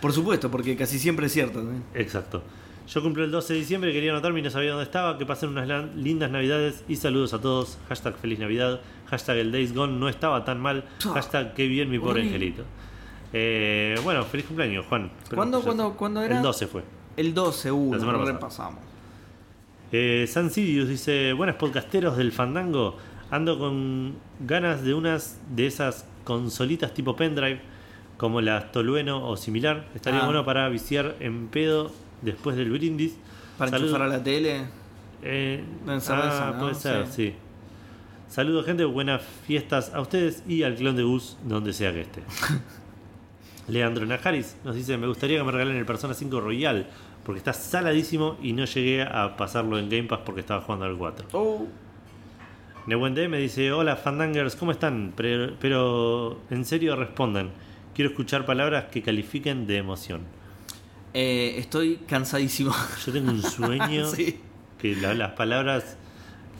Por supuesto, porque casi siempre es cierto. ¿eh? Exacto. Yo cumplo el 12 de diciembre, quería anotarme y no sabía dónde estaba. Que pasen unas lindas navidades y saludos a todos. Hashtag feliz navidad. Hashtag el Days Gone no estaba tan mal. Hashtag qué bien mi pobre angelito. Eh, bueno, feliz cumpleaños, Juan. ¿Cuándo, cuándo, cuándo era? El 12 fue. El 12, uh, La semana lo repasamos. Eh, San Sirius dice: Buenas podcasteros del Fandango. Ando con ganas de unas de esas consolitas tipo pendrive, como la Tolueno o similar. Estaría Ah. bueno para viciar en pedo después del brindis. Para Salud- enchufar a la tele. Eh, Deben ser de ah, ¿no? puede ser, sí. Saludos, gente. Buenas fiestas a ustedes y al clon de Gus, donde sea que esté. Leandro Najaris nos dice: Me gustaría que me regalen el Persona 5 Royal, porque está saladísimo y no llegué a pasarlo en Game Pass porque estaba jugando al 4. Oh, Newende me dice: Hola, Fandangers, ¿cómo están? Pero, pero en serio respondan. Quiero escuchar palabras que califiquen de emoción. eh, estoy cansadísimo. Yo tengo un sueño sí. que la- las palabras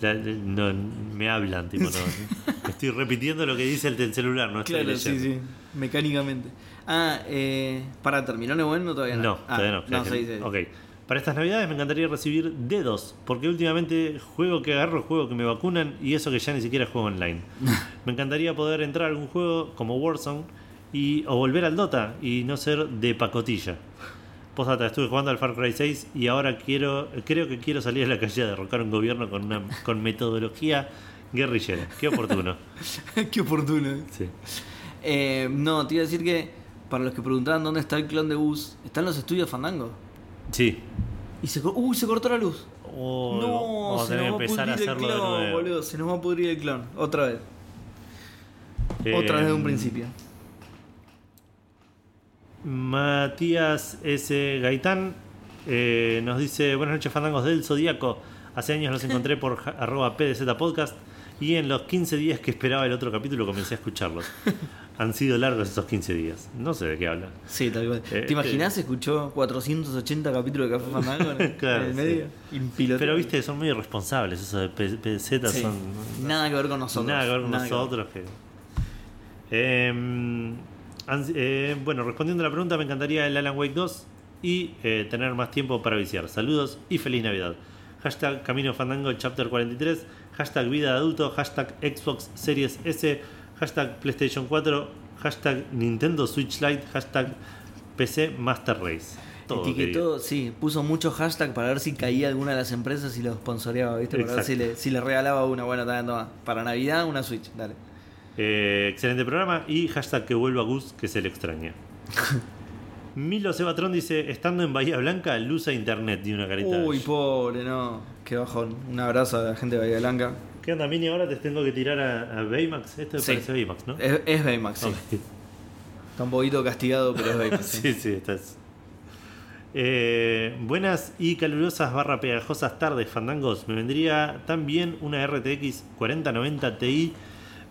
la- no, me hablan, tipo, no. Estoy repitiendo lo que dice el del celular, no estoy Claro, sí, leyendo. sí. Mecánicamente. Ah, eh, para terminar Nebuen o todavía no. No, Ah, todavía no. No, ya- sí, sí. Ok. Para estas navidades me encantaría recibir dedos, porque últimamente juego que agarro, juego que me vacunan y eso que ya ni siquiera juego online. me encantaría poder entrar a algún juego como Warzone y, o volver al Dota y no ser de pacotilla. Postdata, estuve jugando al Far Cry 6 y ahora quiero creo que quiero salir a la calle a derrocar un gobierno con una con metodología guerrillera. Qué oportuno. Qué oportuno. Sí. Eh, no, te iba a decir que para los que preguntaban dónde está el clon de Gus, están los estudios Fandango. Sí. Y se, cortó la luz. Oh, no, se nos va a empezar a pudrir el clon, boludo. Se nos va a pudrir el clon. Otra vez. Otra vez de un Em, principio. Matías S. Gaitán eh, nos dice: Buenas noches, fandangos del Zodíaco. Hace años los encontré por arroba PDZ Podcast y en los 15 días que esperaba el otro capítulo comencé a escucharlos. Han sido largos esos 15 días. No sé de qué habla. Sí, tal cual. Eh, ¿Te imaginas? Escuchó 480 capítulos de Café Fandango en, Claro, en el sí. medio. Impilotable. Pero viste, son muy irresponsables. Esos de P- PDZ Sí. son. Nada que ver con nosotros. Nada que ver con Nada que ver. nosotros. que- Em, eh, bueno, respondiendo a la pregunta, me encantaría el Alan Wake 2 y eh, tener más tiempo para viciar. Saludos y feliz Navidad. Hashtag Camino Fandango Chapter 43. Hashtag Vida de Adulto. Hashtag Xbox Series S. Hashtag PlayStation 4. Hashtag Nintendo Switch Lite. Hashtag PC Master Race. Todo. Etiquetó, sí, puso muchos hashtags para ver si caía alguna de las empresas y lo sponsoreaba, ¿viste? Para ver si le, si le regalaba una. Bueno, también toma. Para Navidad, una Switch, dale. Eh, excelente programa y hashtag que vuelva Gus que se le extraña. Milo Sebatrón dice, estando en Bahía Blanca, luz a internet y una carita. Uy, pobre, no. Qué bajón. Un abrazo a la gente de Bahía Blanca. ¿Qué onda, Mini? Ahora te tengo que tirar a, a Baymax. Esto me Sí. parece Baymax, ¿no? Es, es Baymax, sí. Está un poquito castigado, pero es Baymax. sí. sí, sí, estás. Eh, buenas y calurosas barra pegajosas tardes, fandangos. Me vendría también una RTX 4090 Ti,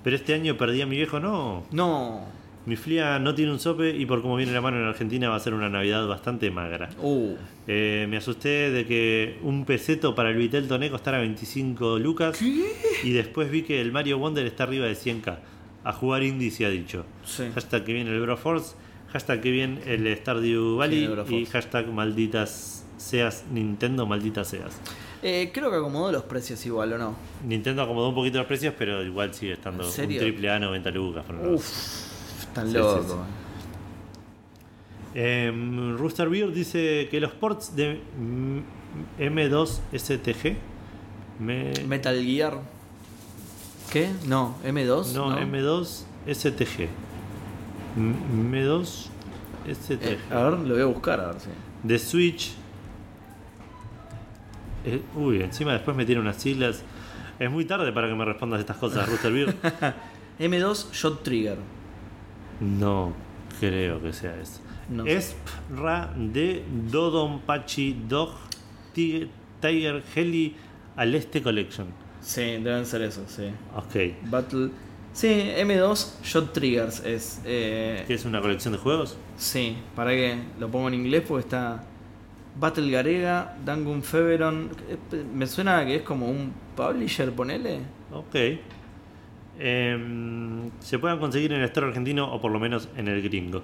pero este año perdí a mi viejo. No, No. Mi flia no tiene un sope y por cómo viene la mano en Argentina va a ser una Navidad bastante magra. Uh. Eh, me asusté de que un peseto para el Vitel Toné costara 25 lucas y después vi que el Mario Wonder está arriba de 100k. A jugar indie se ha dicho. Sí. Hashtag que viene el Broforce, hashtag que viene el Stardew Valley Sí, el y hashtag malditas seas Nintendo, malditas seas. Eh, creo que acomodó los precios igual, ¿o no? Nintendo acomodó un poquito los precios, pero igual sigue estando ¿En un triple A 90 lucas. por lo menos. Uf. Están Sí, locos. sí, sí. Em, Rooster Beer dice que los ports de mm, M2 STG me- Metal Gear. ¿Qué? No, M2. no, No, M2 STG M- M2 STG Eh, a ver, lo voy a buscar, a ver si. de Switch Eh, uy encima después me tiene unas siglas es muy tarde para que me respondas estas cosas Rooster Beer M2 Shot Trigger. No creo que sea eso No. Espra de Dodonpachi Dog Tig- Tiger Heli al Este Collection. Sí, deben ser eso, sí. Ok. Battle. Sí, M2 Shot Triggers es. Eh, ¿Qué es una colección de juegos? sí, para que lo pongo en inglés porque está. Battle Garega, Dangun Feveron. eh, Me suena que es como un publisher, ponele. Ok. Em, se puedan conseguir en el store argentino o por lo menos en el gringo.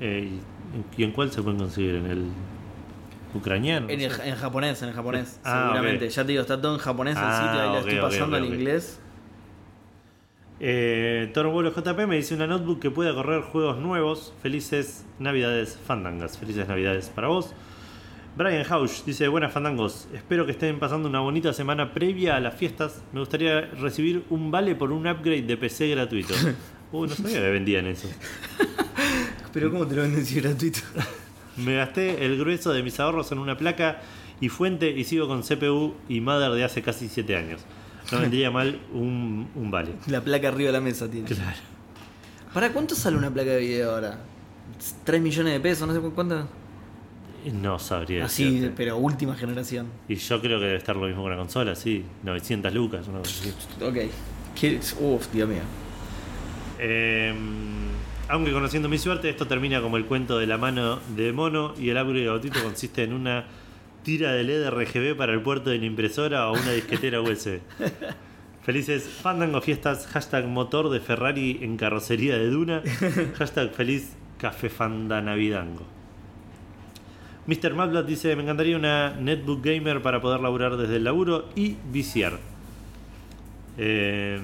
Eh, ¿Y en cuál se pueden conseguir? ¿En el ucraniano? En, el- japonés, en el japonés, Ah, seguramente. Ya te digo, está todo en japonés el Ah, sitio, ahí ok, estoy pasando ok, al inglés. Eh, Torbolo JP me dice una notebook que pueda correr juegos nuevos. Felices Navidades Fandangas. Felices Navidades para vos. Brian Hausch dice: Buenas Fandangos. Espero que estén pasando una bonita semana previa a las fiestas. Me gustaría recibir un vale por un upgrade de PC gratuito. Uh, no sabía que vendían eso. Pero ¿cómo te lo venden si gratuito? Me gasté el grueso de mis ahorros en una placa y fuente y sigo con CPU y Mother de hace casi 7 años. No vendría mal un, un vale. La placa arriba de la mesa tiene. Claro. ¿Para cuánto sale una placa de video ahora? ¿3 millones de pesos? No sé cu- cuánto. No sabría. Así, decirte. pero última generación. Y yo creo que debe estar lo mismo con la consola, sí. 900 lucas, una cosa así. Ok. ¿Qué- Uf, Dios mío. Eh, aunque conociendo mi suerte, esto termina como el cuento de la mano de mono y el upgrade gratuito consiste en una tira de LED RGB para el puerto de la impresora o una disquetera USB. Felices Fandango Fiestas, hashtag motor de Ferrari en carrocería de Duna, hashtag feliz Café Fanda Navidango. Mr. Madblad dice, me encantaría una netbook gamer para poder laburar desde el laburo y viciar. Eh,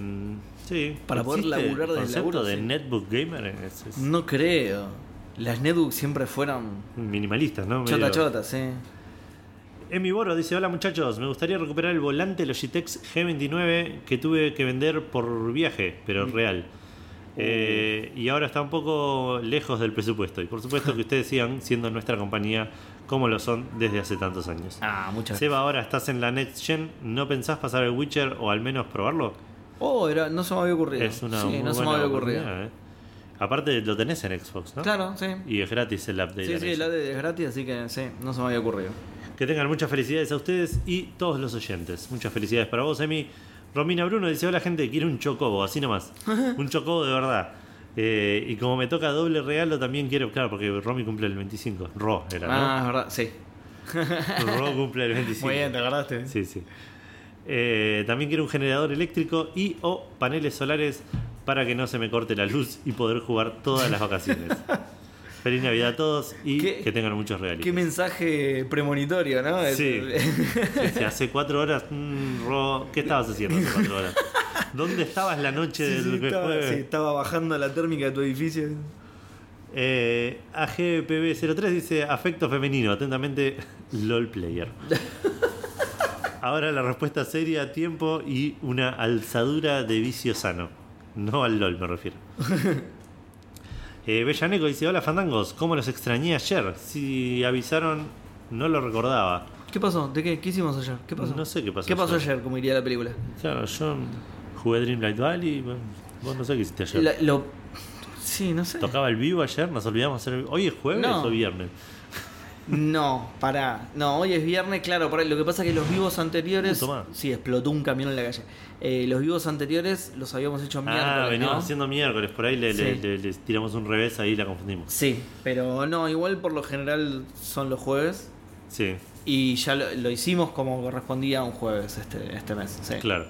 sí. Para poder ¿existe laburar desde el laburo, de sí. netbook gamer es, es No creo. Las netbooks siempre fueron minimalista, ¿no? chota Medio- chota, sí. Emi Boro dice, hola muchachos, me gustaría recuperar el volante Logitech G29 que tuve que vender por viaje, Mm. pero real. Eh, y ahora está un poco lejos del presupuesto. Y por supuesto que ustedes sigan siendo nuestra compañía como lo son desde hace tantos años. Ah, muchas Seba, ahora estás en la Next Gen, ¿no pensás pasar el Witcher o al menos probarlo? Oh, era, no se me había ocurrido. Es una sí, muy no se me había ocurrido. ¿eh? Aparte lo tenés en Xbox, ¿no? Claro, sí. Y es gratis el update. Sí, sí, el AD es gratis, así que sí, no se me había ocurrido. Que tengan muchas felicidades a ustedes y todos los oyentes. Muchas felicidades para vos, Emi. Romina Bruno dice: Hola, gente, quiero un chocobo, así nomás. un chocobo de verdad. Eh, y como me toca doble regalo, también quiero. Claro, porque Romy cumple el 25. Ro era, Ah, es verdad, sí. ¿no? Ro cumple el 25. Muy bien, te acordaste. Sí, sí. Eh, también quiero un generador eléctrico y o paneles solares para que no se me corte la luz y poder jugar todas las vacaciones. Feliz Navidad a todos y ¿Qué- que tengan muchos regalitos. Qué mensaje premonitorio, ¿no? Sí. Hace cuatro horas, mm, Ro, ¿qué estabas haciendo hace cuatro horas? ¿Dónde estabas la noche Sí, del sí, estaba, jueves? sí, estaba bajando la térmica de tu edificio. Eh, AGPB03 dice afecto femenino, atentamente LOL player. Ahora la respuesta seria, tiempo y una alzadura de vicio sano. No al LOL me refiero. Eh, Bellaneco dice, hola fandangos, ¿cómo los extrañé ayer? Si avisaron, no lo recordaba. ¿Qué pasó? ¿De qué? ¿Qué hicimos ayer? ¿Qué pasó? No sé qué pasó ¿Qué pasó ayer. ayer, como iría la película? Claro, yo jugué Dreamlight Valley, bueno, vos no sé qué hiciste ayer. La- lo... Sí, no sé. Tocaba el vivo ayer, nos olvidamos hacer el... ¿Hoy es jueves No. o viernes? No, pará. No, hoy es viernes, claro. Ahí. Lo que pasa es que los vivos anteriores. Tomá. sí, explotó un camión en la calle. Eh, los vivos anteriores los habíamos hecho miércoles. Ah, veníamos ¿no? haciendo miércoles, por ahí le, Sí. le- le tiramos un revés, ahí la confundimos. Sí, pero no, igual por lo general son los jueves. Sí, Y ya lo, lo hicimos como correspondía a un jueves este, este mes. Sí. claro.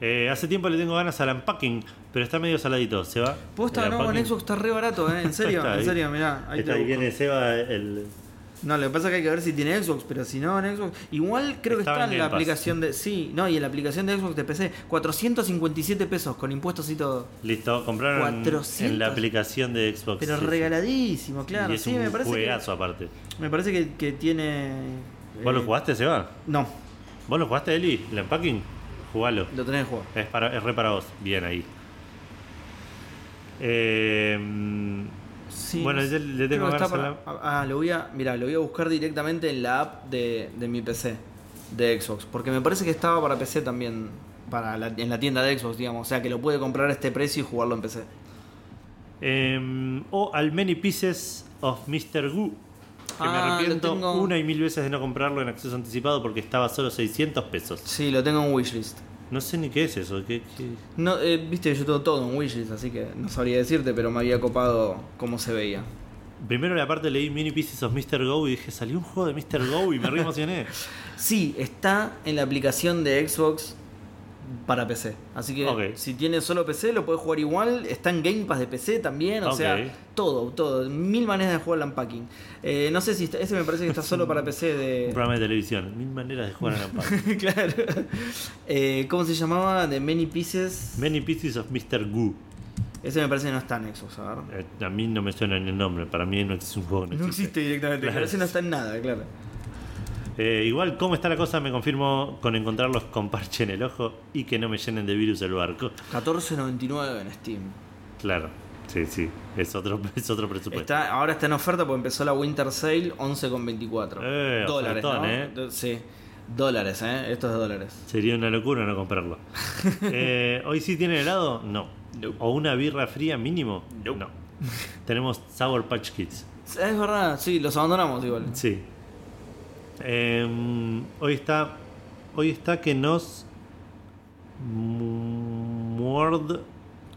Eh, hace tiempo le tengo ganas al unpacking, pero está medio saladito. ¿Se va? Posta, no, unpacking. Xbox está re barato, ¿eh? En serio, en serio, mirá. Ahí Está ahí viene Seba, el... No, lo que pasa es que hay que ver si tiene Xbox, pero si no en Xbox. Igual creo que está en la Pass. aplicación de. Sí, no, y en la aplicación de Xbox de PC. 457 pesos con impuestos y todo. Listo, compraron 400. en la aplicación de Xbox. Pero sí, regaladísimo, claro. y es sí, un me parece. juegazo aparte. Me parece que, que tiene. ¿Vos lo eh, jugaste, Seba? No, ¿Vos lo jugaste, Eli? ¿El unpacking? Jugalo. lo tenés que jugar. Es, para, es re para vos. Bien ahí. Eh, Sí, Bueno, yo le tengo que para- Ah, lo voy a. Mira, lo voy a buscar directamente en la app de, de mi PC. De Xbox. Porque me parece que estaba para PC también. Para la- en la tienda de Xbox, digamos. O sea que lo puede comprar a este precio y jugarlo en PC. eh, o Al Many Pieces of Mr. Goo. que me Ah, arrepiento tengo. una y mil veces de no comprarlo en acceso anticipado porque estaba solo 600 pesos. Sí, lo tengo en wishlist. No sé ni qué es eso. ¿qué, qué? No, eh, viste, yo tengo todo en wishlist, así que no sabría decirte, pero me había copado cómo se veía. Primero la parte leí Mini Pieces of Mr. Go y dije, salió un juego de Mr. Go y me re emocioné. Sí, está en la aplicación de Xbox para PC. Así que si tienes solo PC lo puedes jugar igual. Está en Game Pass de PC también. O sea, todo, todo. Mil maneras de jugar al Unpacking. Eh, no sé si está- ese me parece que está solo para PC Un de. programa de televisión. Mil maneras de jugar a la paz. claro. Eh, ¿Cómo se llamaba? De Many Pieces. Many Pieces of Mr. Goo. Ese me parece que no está en Xbox, a ver. Eh, a mí no me suena ni el nombre. Para mí no existe un juego. que No existe directamente, Claro. pero ese no está en nada, claro. Eh, igual, ¿cómo está la cosa? Me confirmo con encontrarlos con parche en el ojo y que no me llenen de virus el barco. 14.99 en Steam. Claro, sí, sí. Es otro, es otro presupuesto. Está, ahora está en oferta porque empezó la Winter Sale 11,24. Eh, dólares, ofertón, ¿no? eh. Sí, dólares, ¿eh? Esto es dólares. Sería una locura no comprarlo. Eh, ¿Hoy sí tienen helado? No. ¿O una birra fría mínimo? Nope. No. Tenemos Sour Patch Kids. Es verdad, sí, los abandonamos igual. Sí. Eh, hoy está. Hoy está que nos. mu- Muerd.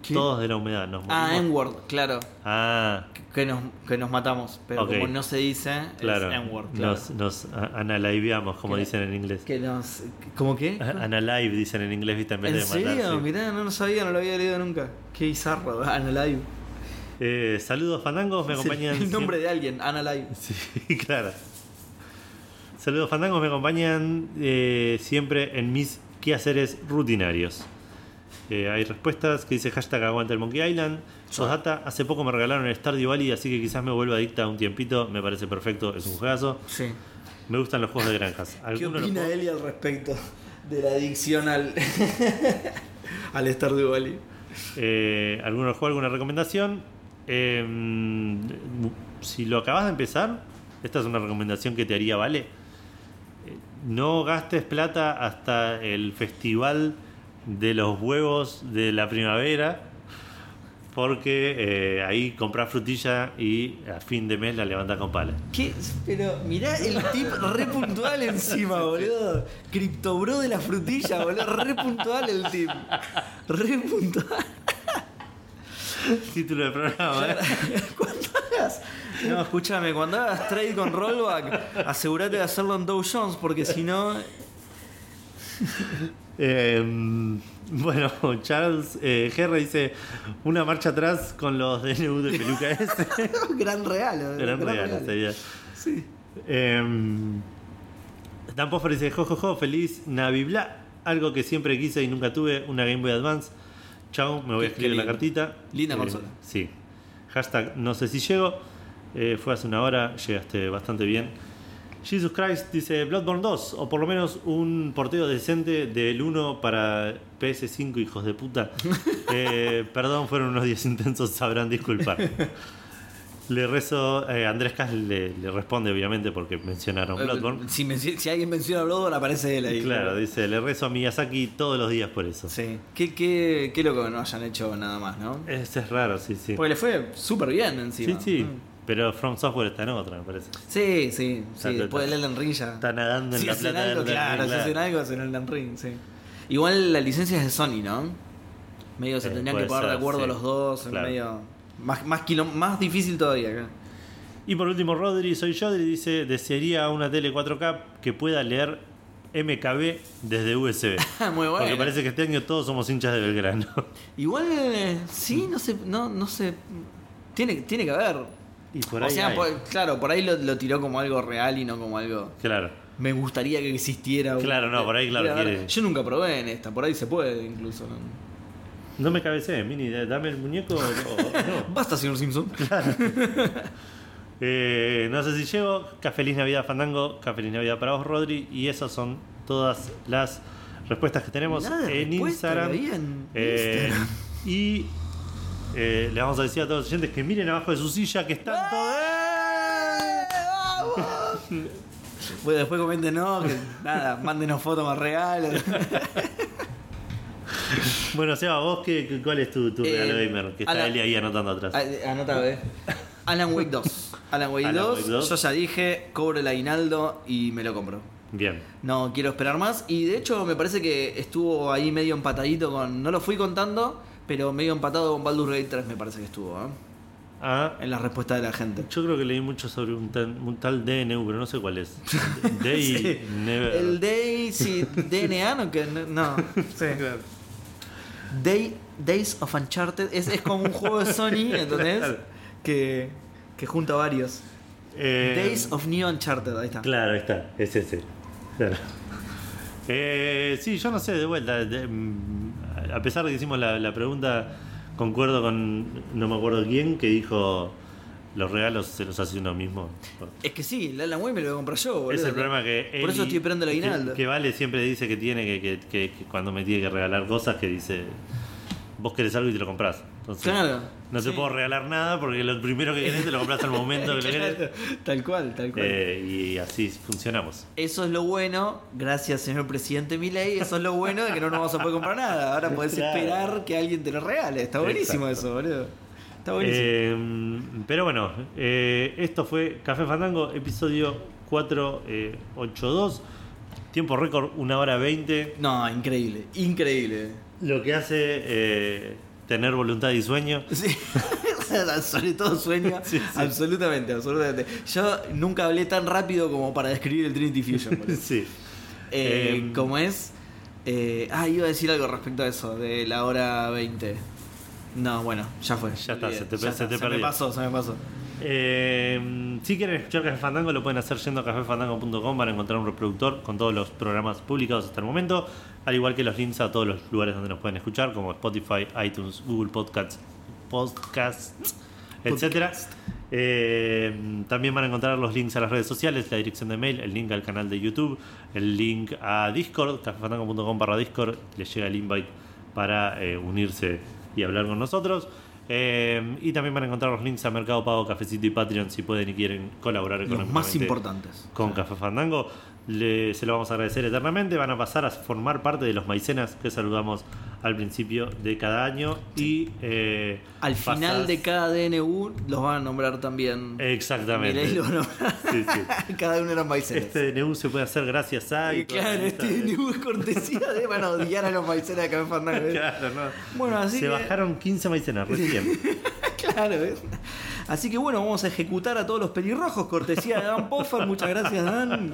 ¿Qué? Todos de la humedad. Nos Ah. N-word, claro. Ah, Que nos, que nos matamos. Pero Ok. como no se dice, claro. es N-word, claro. Nos, nos analiveamos, como Que- dicen en inglés. Que nos. ¿Cómo qué? Analive dicen en inglés, ¿viste? En vez ¿En de serio? matar. sí. Mirá, no lo sabía, no lo había leído nunca. Qué bizarro, Analive. Eh, saludos, fandangos. Me acompañan. el nombre siempre- de alguien, Analive. Sí, claro. Saludos fandangos, me acompañan eh, siempre en mis quehaceres rutinarios. Eh, hay respuestas que dice hashtag aguanta el Monkey Island. Sosdata, hace poco me regalaron el Stardew Valley, así que quizás me vuelva adicta un tiempito. Me parece perfecto, es un juegazo. Sí. Me gustan los juegos de granjas. ¿Qué opina Eli al respecto de la adicción al. al Stardew Valley? Eh, ¿Alguno juego alguna recomendación? Eh, si lo acabas de empezar, esta es una recomendación que te haría, ¿vale? No gastes plata hasta el festival de los huevos de la primavera, porque eh, ahí compras frutilla y a fin de mes la levantas con pala. ¿Qué? Pero mirá el tip re puntual encima, boludo. Criptobro de la frutilla, boludo. Re puntual el tip. Re puntual. Título del programa, ¿eh? Cuando hagas. No, escúchame, cuando hagas trade con rollback, asegúrate de hacerlo en Dow Jones, porque si no. Eh, bueno, Charles eh, dice una marcha atrás con los DNU de peluca S. gran regalo. Gran regalo sería. Sí. Eh, Dan Poffer dice, jojojo, feliz Navibla. Algo que siempre quise y nunca tuve, una Game Boy Advance. Chao, me voy a escribir la cartita. Linda Eh, consola. Sí. Hashtag no sé si llego. Eh, fue hace una hora, llegaste bastante bien. Jesus Christ dice Bloodborne 2, o por lo menos un porteo decente del 1 para PS5, hijos de puta. Eh, perdón, fueron unos días intensos, sabrán disculpar. Le rezo, eh, Andrés Cas le, le responde obviamente porque mencionaron Bloodborne. Si, alguien menciona Bloodborne, aparece él ahí. Claro, dice, le rezo a Miyazaki todos los días por eso. Sí. Qué, qué, qué loco que no hayan hecho nada más, ¿no? Ese es raro, sí, sí. Porque le fue súper bien encima. Sí, sí. Mm. Pero From Software está en otra, me parece. Sí, sí, sí. Después del Elden Ring ya. Está nadando en Si la hacen plata algo, del claro, Elden si Ring, hacen algo, hacen el Elden Ring, sí. Igual la licencia es de Sony, ¿no? Medio se Eh, tendrían que poner de ser, acuerdo sí. los dos, en Claro. medio. Más, más, quilom- más difícil todavía acá. Y por último, Rodri, soy yo, dice, desearía una tele 4K que pueda leer MKB desde USB. Muy bueno. Porque parece que este año todos somos hinchas de Belgrano. Igual, eh, sí, no sé, no, no sé. Tiene, tiene que haber. Y por o ahí sea, hay. por- claro, por ahí lo, lo tiró como algo real y no como algo. Claro. Me gustaría que existiera. Claro, no, por ahí, claro, quiere- Yo nunca probé en esta, por ahí se puede incluso. ¿no? No me cabecé, Mini, dame el muñeco o- no. Basta, señor Simpson. Eh, no sé si llego. Feliz Navidad, Fandango. Feliz Navidad para vos, Rodri. Y esas son todas las respuestas que tenemos Nada en Instagram. en Eh, Instagram. y eh, le vamos a decir a todos los oyentes que miren abajo de su silla que están todos. Bueno, después comenten, no, que nada, mándenos fotos más reales. Bueno, Seba, vos, qué, ¿cuál es tu, tu Eh, regalo gamer? Que está Eli ahí anotando atrás. Anota, ve. Alan Wake 2. Alan Wake Alan 2, Wake 2. yo ya dije, cobro el aguinaldo y me lo compro. Bien. No quiero esperar más. Y de hecho me parece que estuvo ahí medio empatadito con... No lo fui contando, pero medio empatado con Baldur's Gate 3 me parece que estuvo, ¿eh? Ah, En la respuesta de la gente. yo creo que leí mucho sobre un tal, un tal DNU, pero no sé cuál es. Day Sí. Never. El Day, sí, DNA, no, que no, no. Sí, claro. Day, Days of Uncharted es, es como un juego de Sony, ¿entendés? Claro. Que, que junta varios. Eh, Days of New Uncharted, ahí está. Claro, ahí está, es ese. Claro. Eh, sí, yo no sé, de vuelta. de- mm, a pesar de que hicimos la, la pregunta, concuerdo con no me acuerdo quién que dijo los regalos se los hace uno mismo. Es que sí, el Alan me lo voy a comprar yo, boludo. Es el problema que. Por eso estoy esperando el aguinaldo. Que, Vale siempre dice que tiene que, que- que- que cuando me tiene que regalar cosas, que dice. Vos querés algo y te lo compras. Entonces, Claro, No te sí. puedo regalar nada porque lo primero que querés te lo compras al momento que lo querés. Claro, tal cual, tal cual. Eh, y así funcionamos. Eso es lo bueno, gracias señor presidente Milei, eso es lo bueno de que no nos vamos a poder comprar nada. Ahora podés Claro. esperar que alguien te lo regale. Está buenísimo Exacto. eso, boludo. Está buenísimo. Eh, pero bueno, eh, esto fue Café Fandango, episodio 482. Tiempo récord, una hora 20. no, increíble, increíble. Lo que hace eh, tener voluntad y sueño. Sí. Sobre todo sueño. Sí, sí. Absolutamente, absolutamente. Yo nunca hablé tan rápido como para describir el Trinity Fusion. sí. Eh, Em, ¿Cómo es? Eh, ah, iba a decir algo respecto a eso, de la hora 20. No, bueno, ya fue. Ya está, se te- ya se está, te me perdió. pasó, se me pasó. Eh, si quieren escuchar Café Fandango, lo pueden hacer yendo a cafefandango.com para encontrar un reproductor con todos los programas publicados hasta el momento, al igual que los links a todos los lugares donde nos pueden escuchar, como Spotify, iTunes, Google Podcasts, Podcasts, etcétera. Eh, también van a encontrar los links a las redes sociales, la dirección de mail, el link al canal de YouTube, el link a Discord, cafefandango.com barra Discord, les llega el invite para eh, unirse y hablar con nosotros. Eh, y también van a encontrar los links a Mercado Pago, Cafecito y Patreon si pueden y quieren colaborar Los económicamente más importantes. con Café Fandango. Le- se lo vamos a agradecer eternamente. Van a pasar a formar parte de los maicenas que saludamos al principio de cada año. Y eh, Al final de cada DNU los van a nombrar también. Exactamente. Lo. Sí, sí. cada uno eran maicenas. Este DNU se puede hacer gracias a. y claro, la este de- DNU es cortesía de van a odiar a los maicenas de Café Fandango. Claro, no. Bueno, así se que- bajaron 15 maicenas recién. Claro, ¿ves? Así que bueno, vamos a ejecutar a todos los pelirrojos, cortesía de Dan Poffer. Muchas gracias, Dan.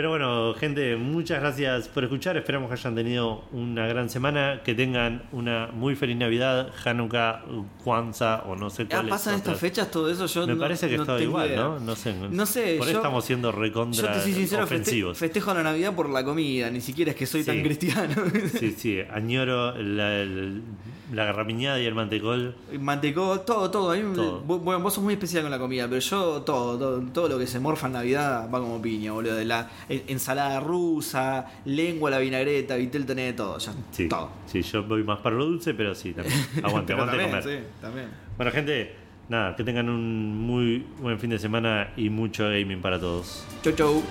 Pero bueno, gente, muchas gracias por escuchar. Esperamos que hayan tenido una gran semana. Que tengan una muy feliz Navidad, Hanukkah, Kwanzaa o no sé Ah, cuáles. ¿Pasan estas fechas todo eso? Yo Me no- parece que no es todo igual, idea. ¿no? No sé. No sé, Por eso yo- estamos siendo Yo recontra te soy sincero, feste- ofensivos. festejo la Navidad por la comida, ni siquiera es que soy tan cristiano. Sí, sí, añoro la, la, la garrapiñada y el mantecol. Mantecó, todo, todo. A mí me- Todo. Bueno, vos sos muy especial con la comida, pero yo todo, todo, todo lo que se morfa en Navidad va como piña, boludo. De la ensalada rusa, lengua a la vinagreta, vitel tenés de todo, ya. Sí, Todo. sí, yo voy más para lo dulce, pero sí, también. Aguante, aguante también, comer. sí, también. Bueno, gente, nada, que tengan un muy buen fin de semana y mucho gaming para todos. Chau, chau.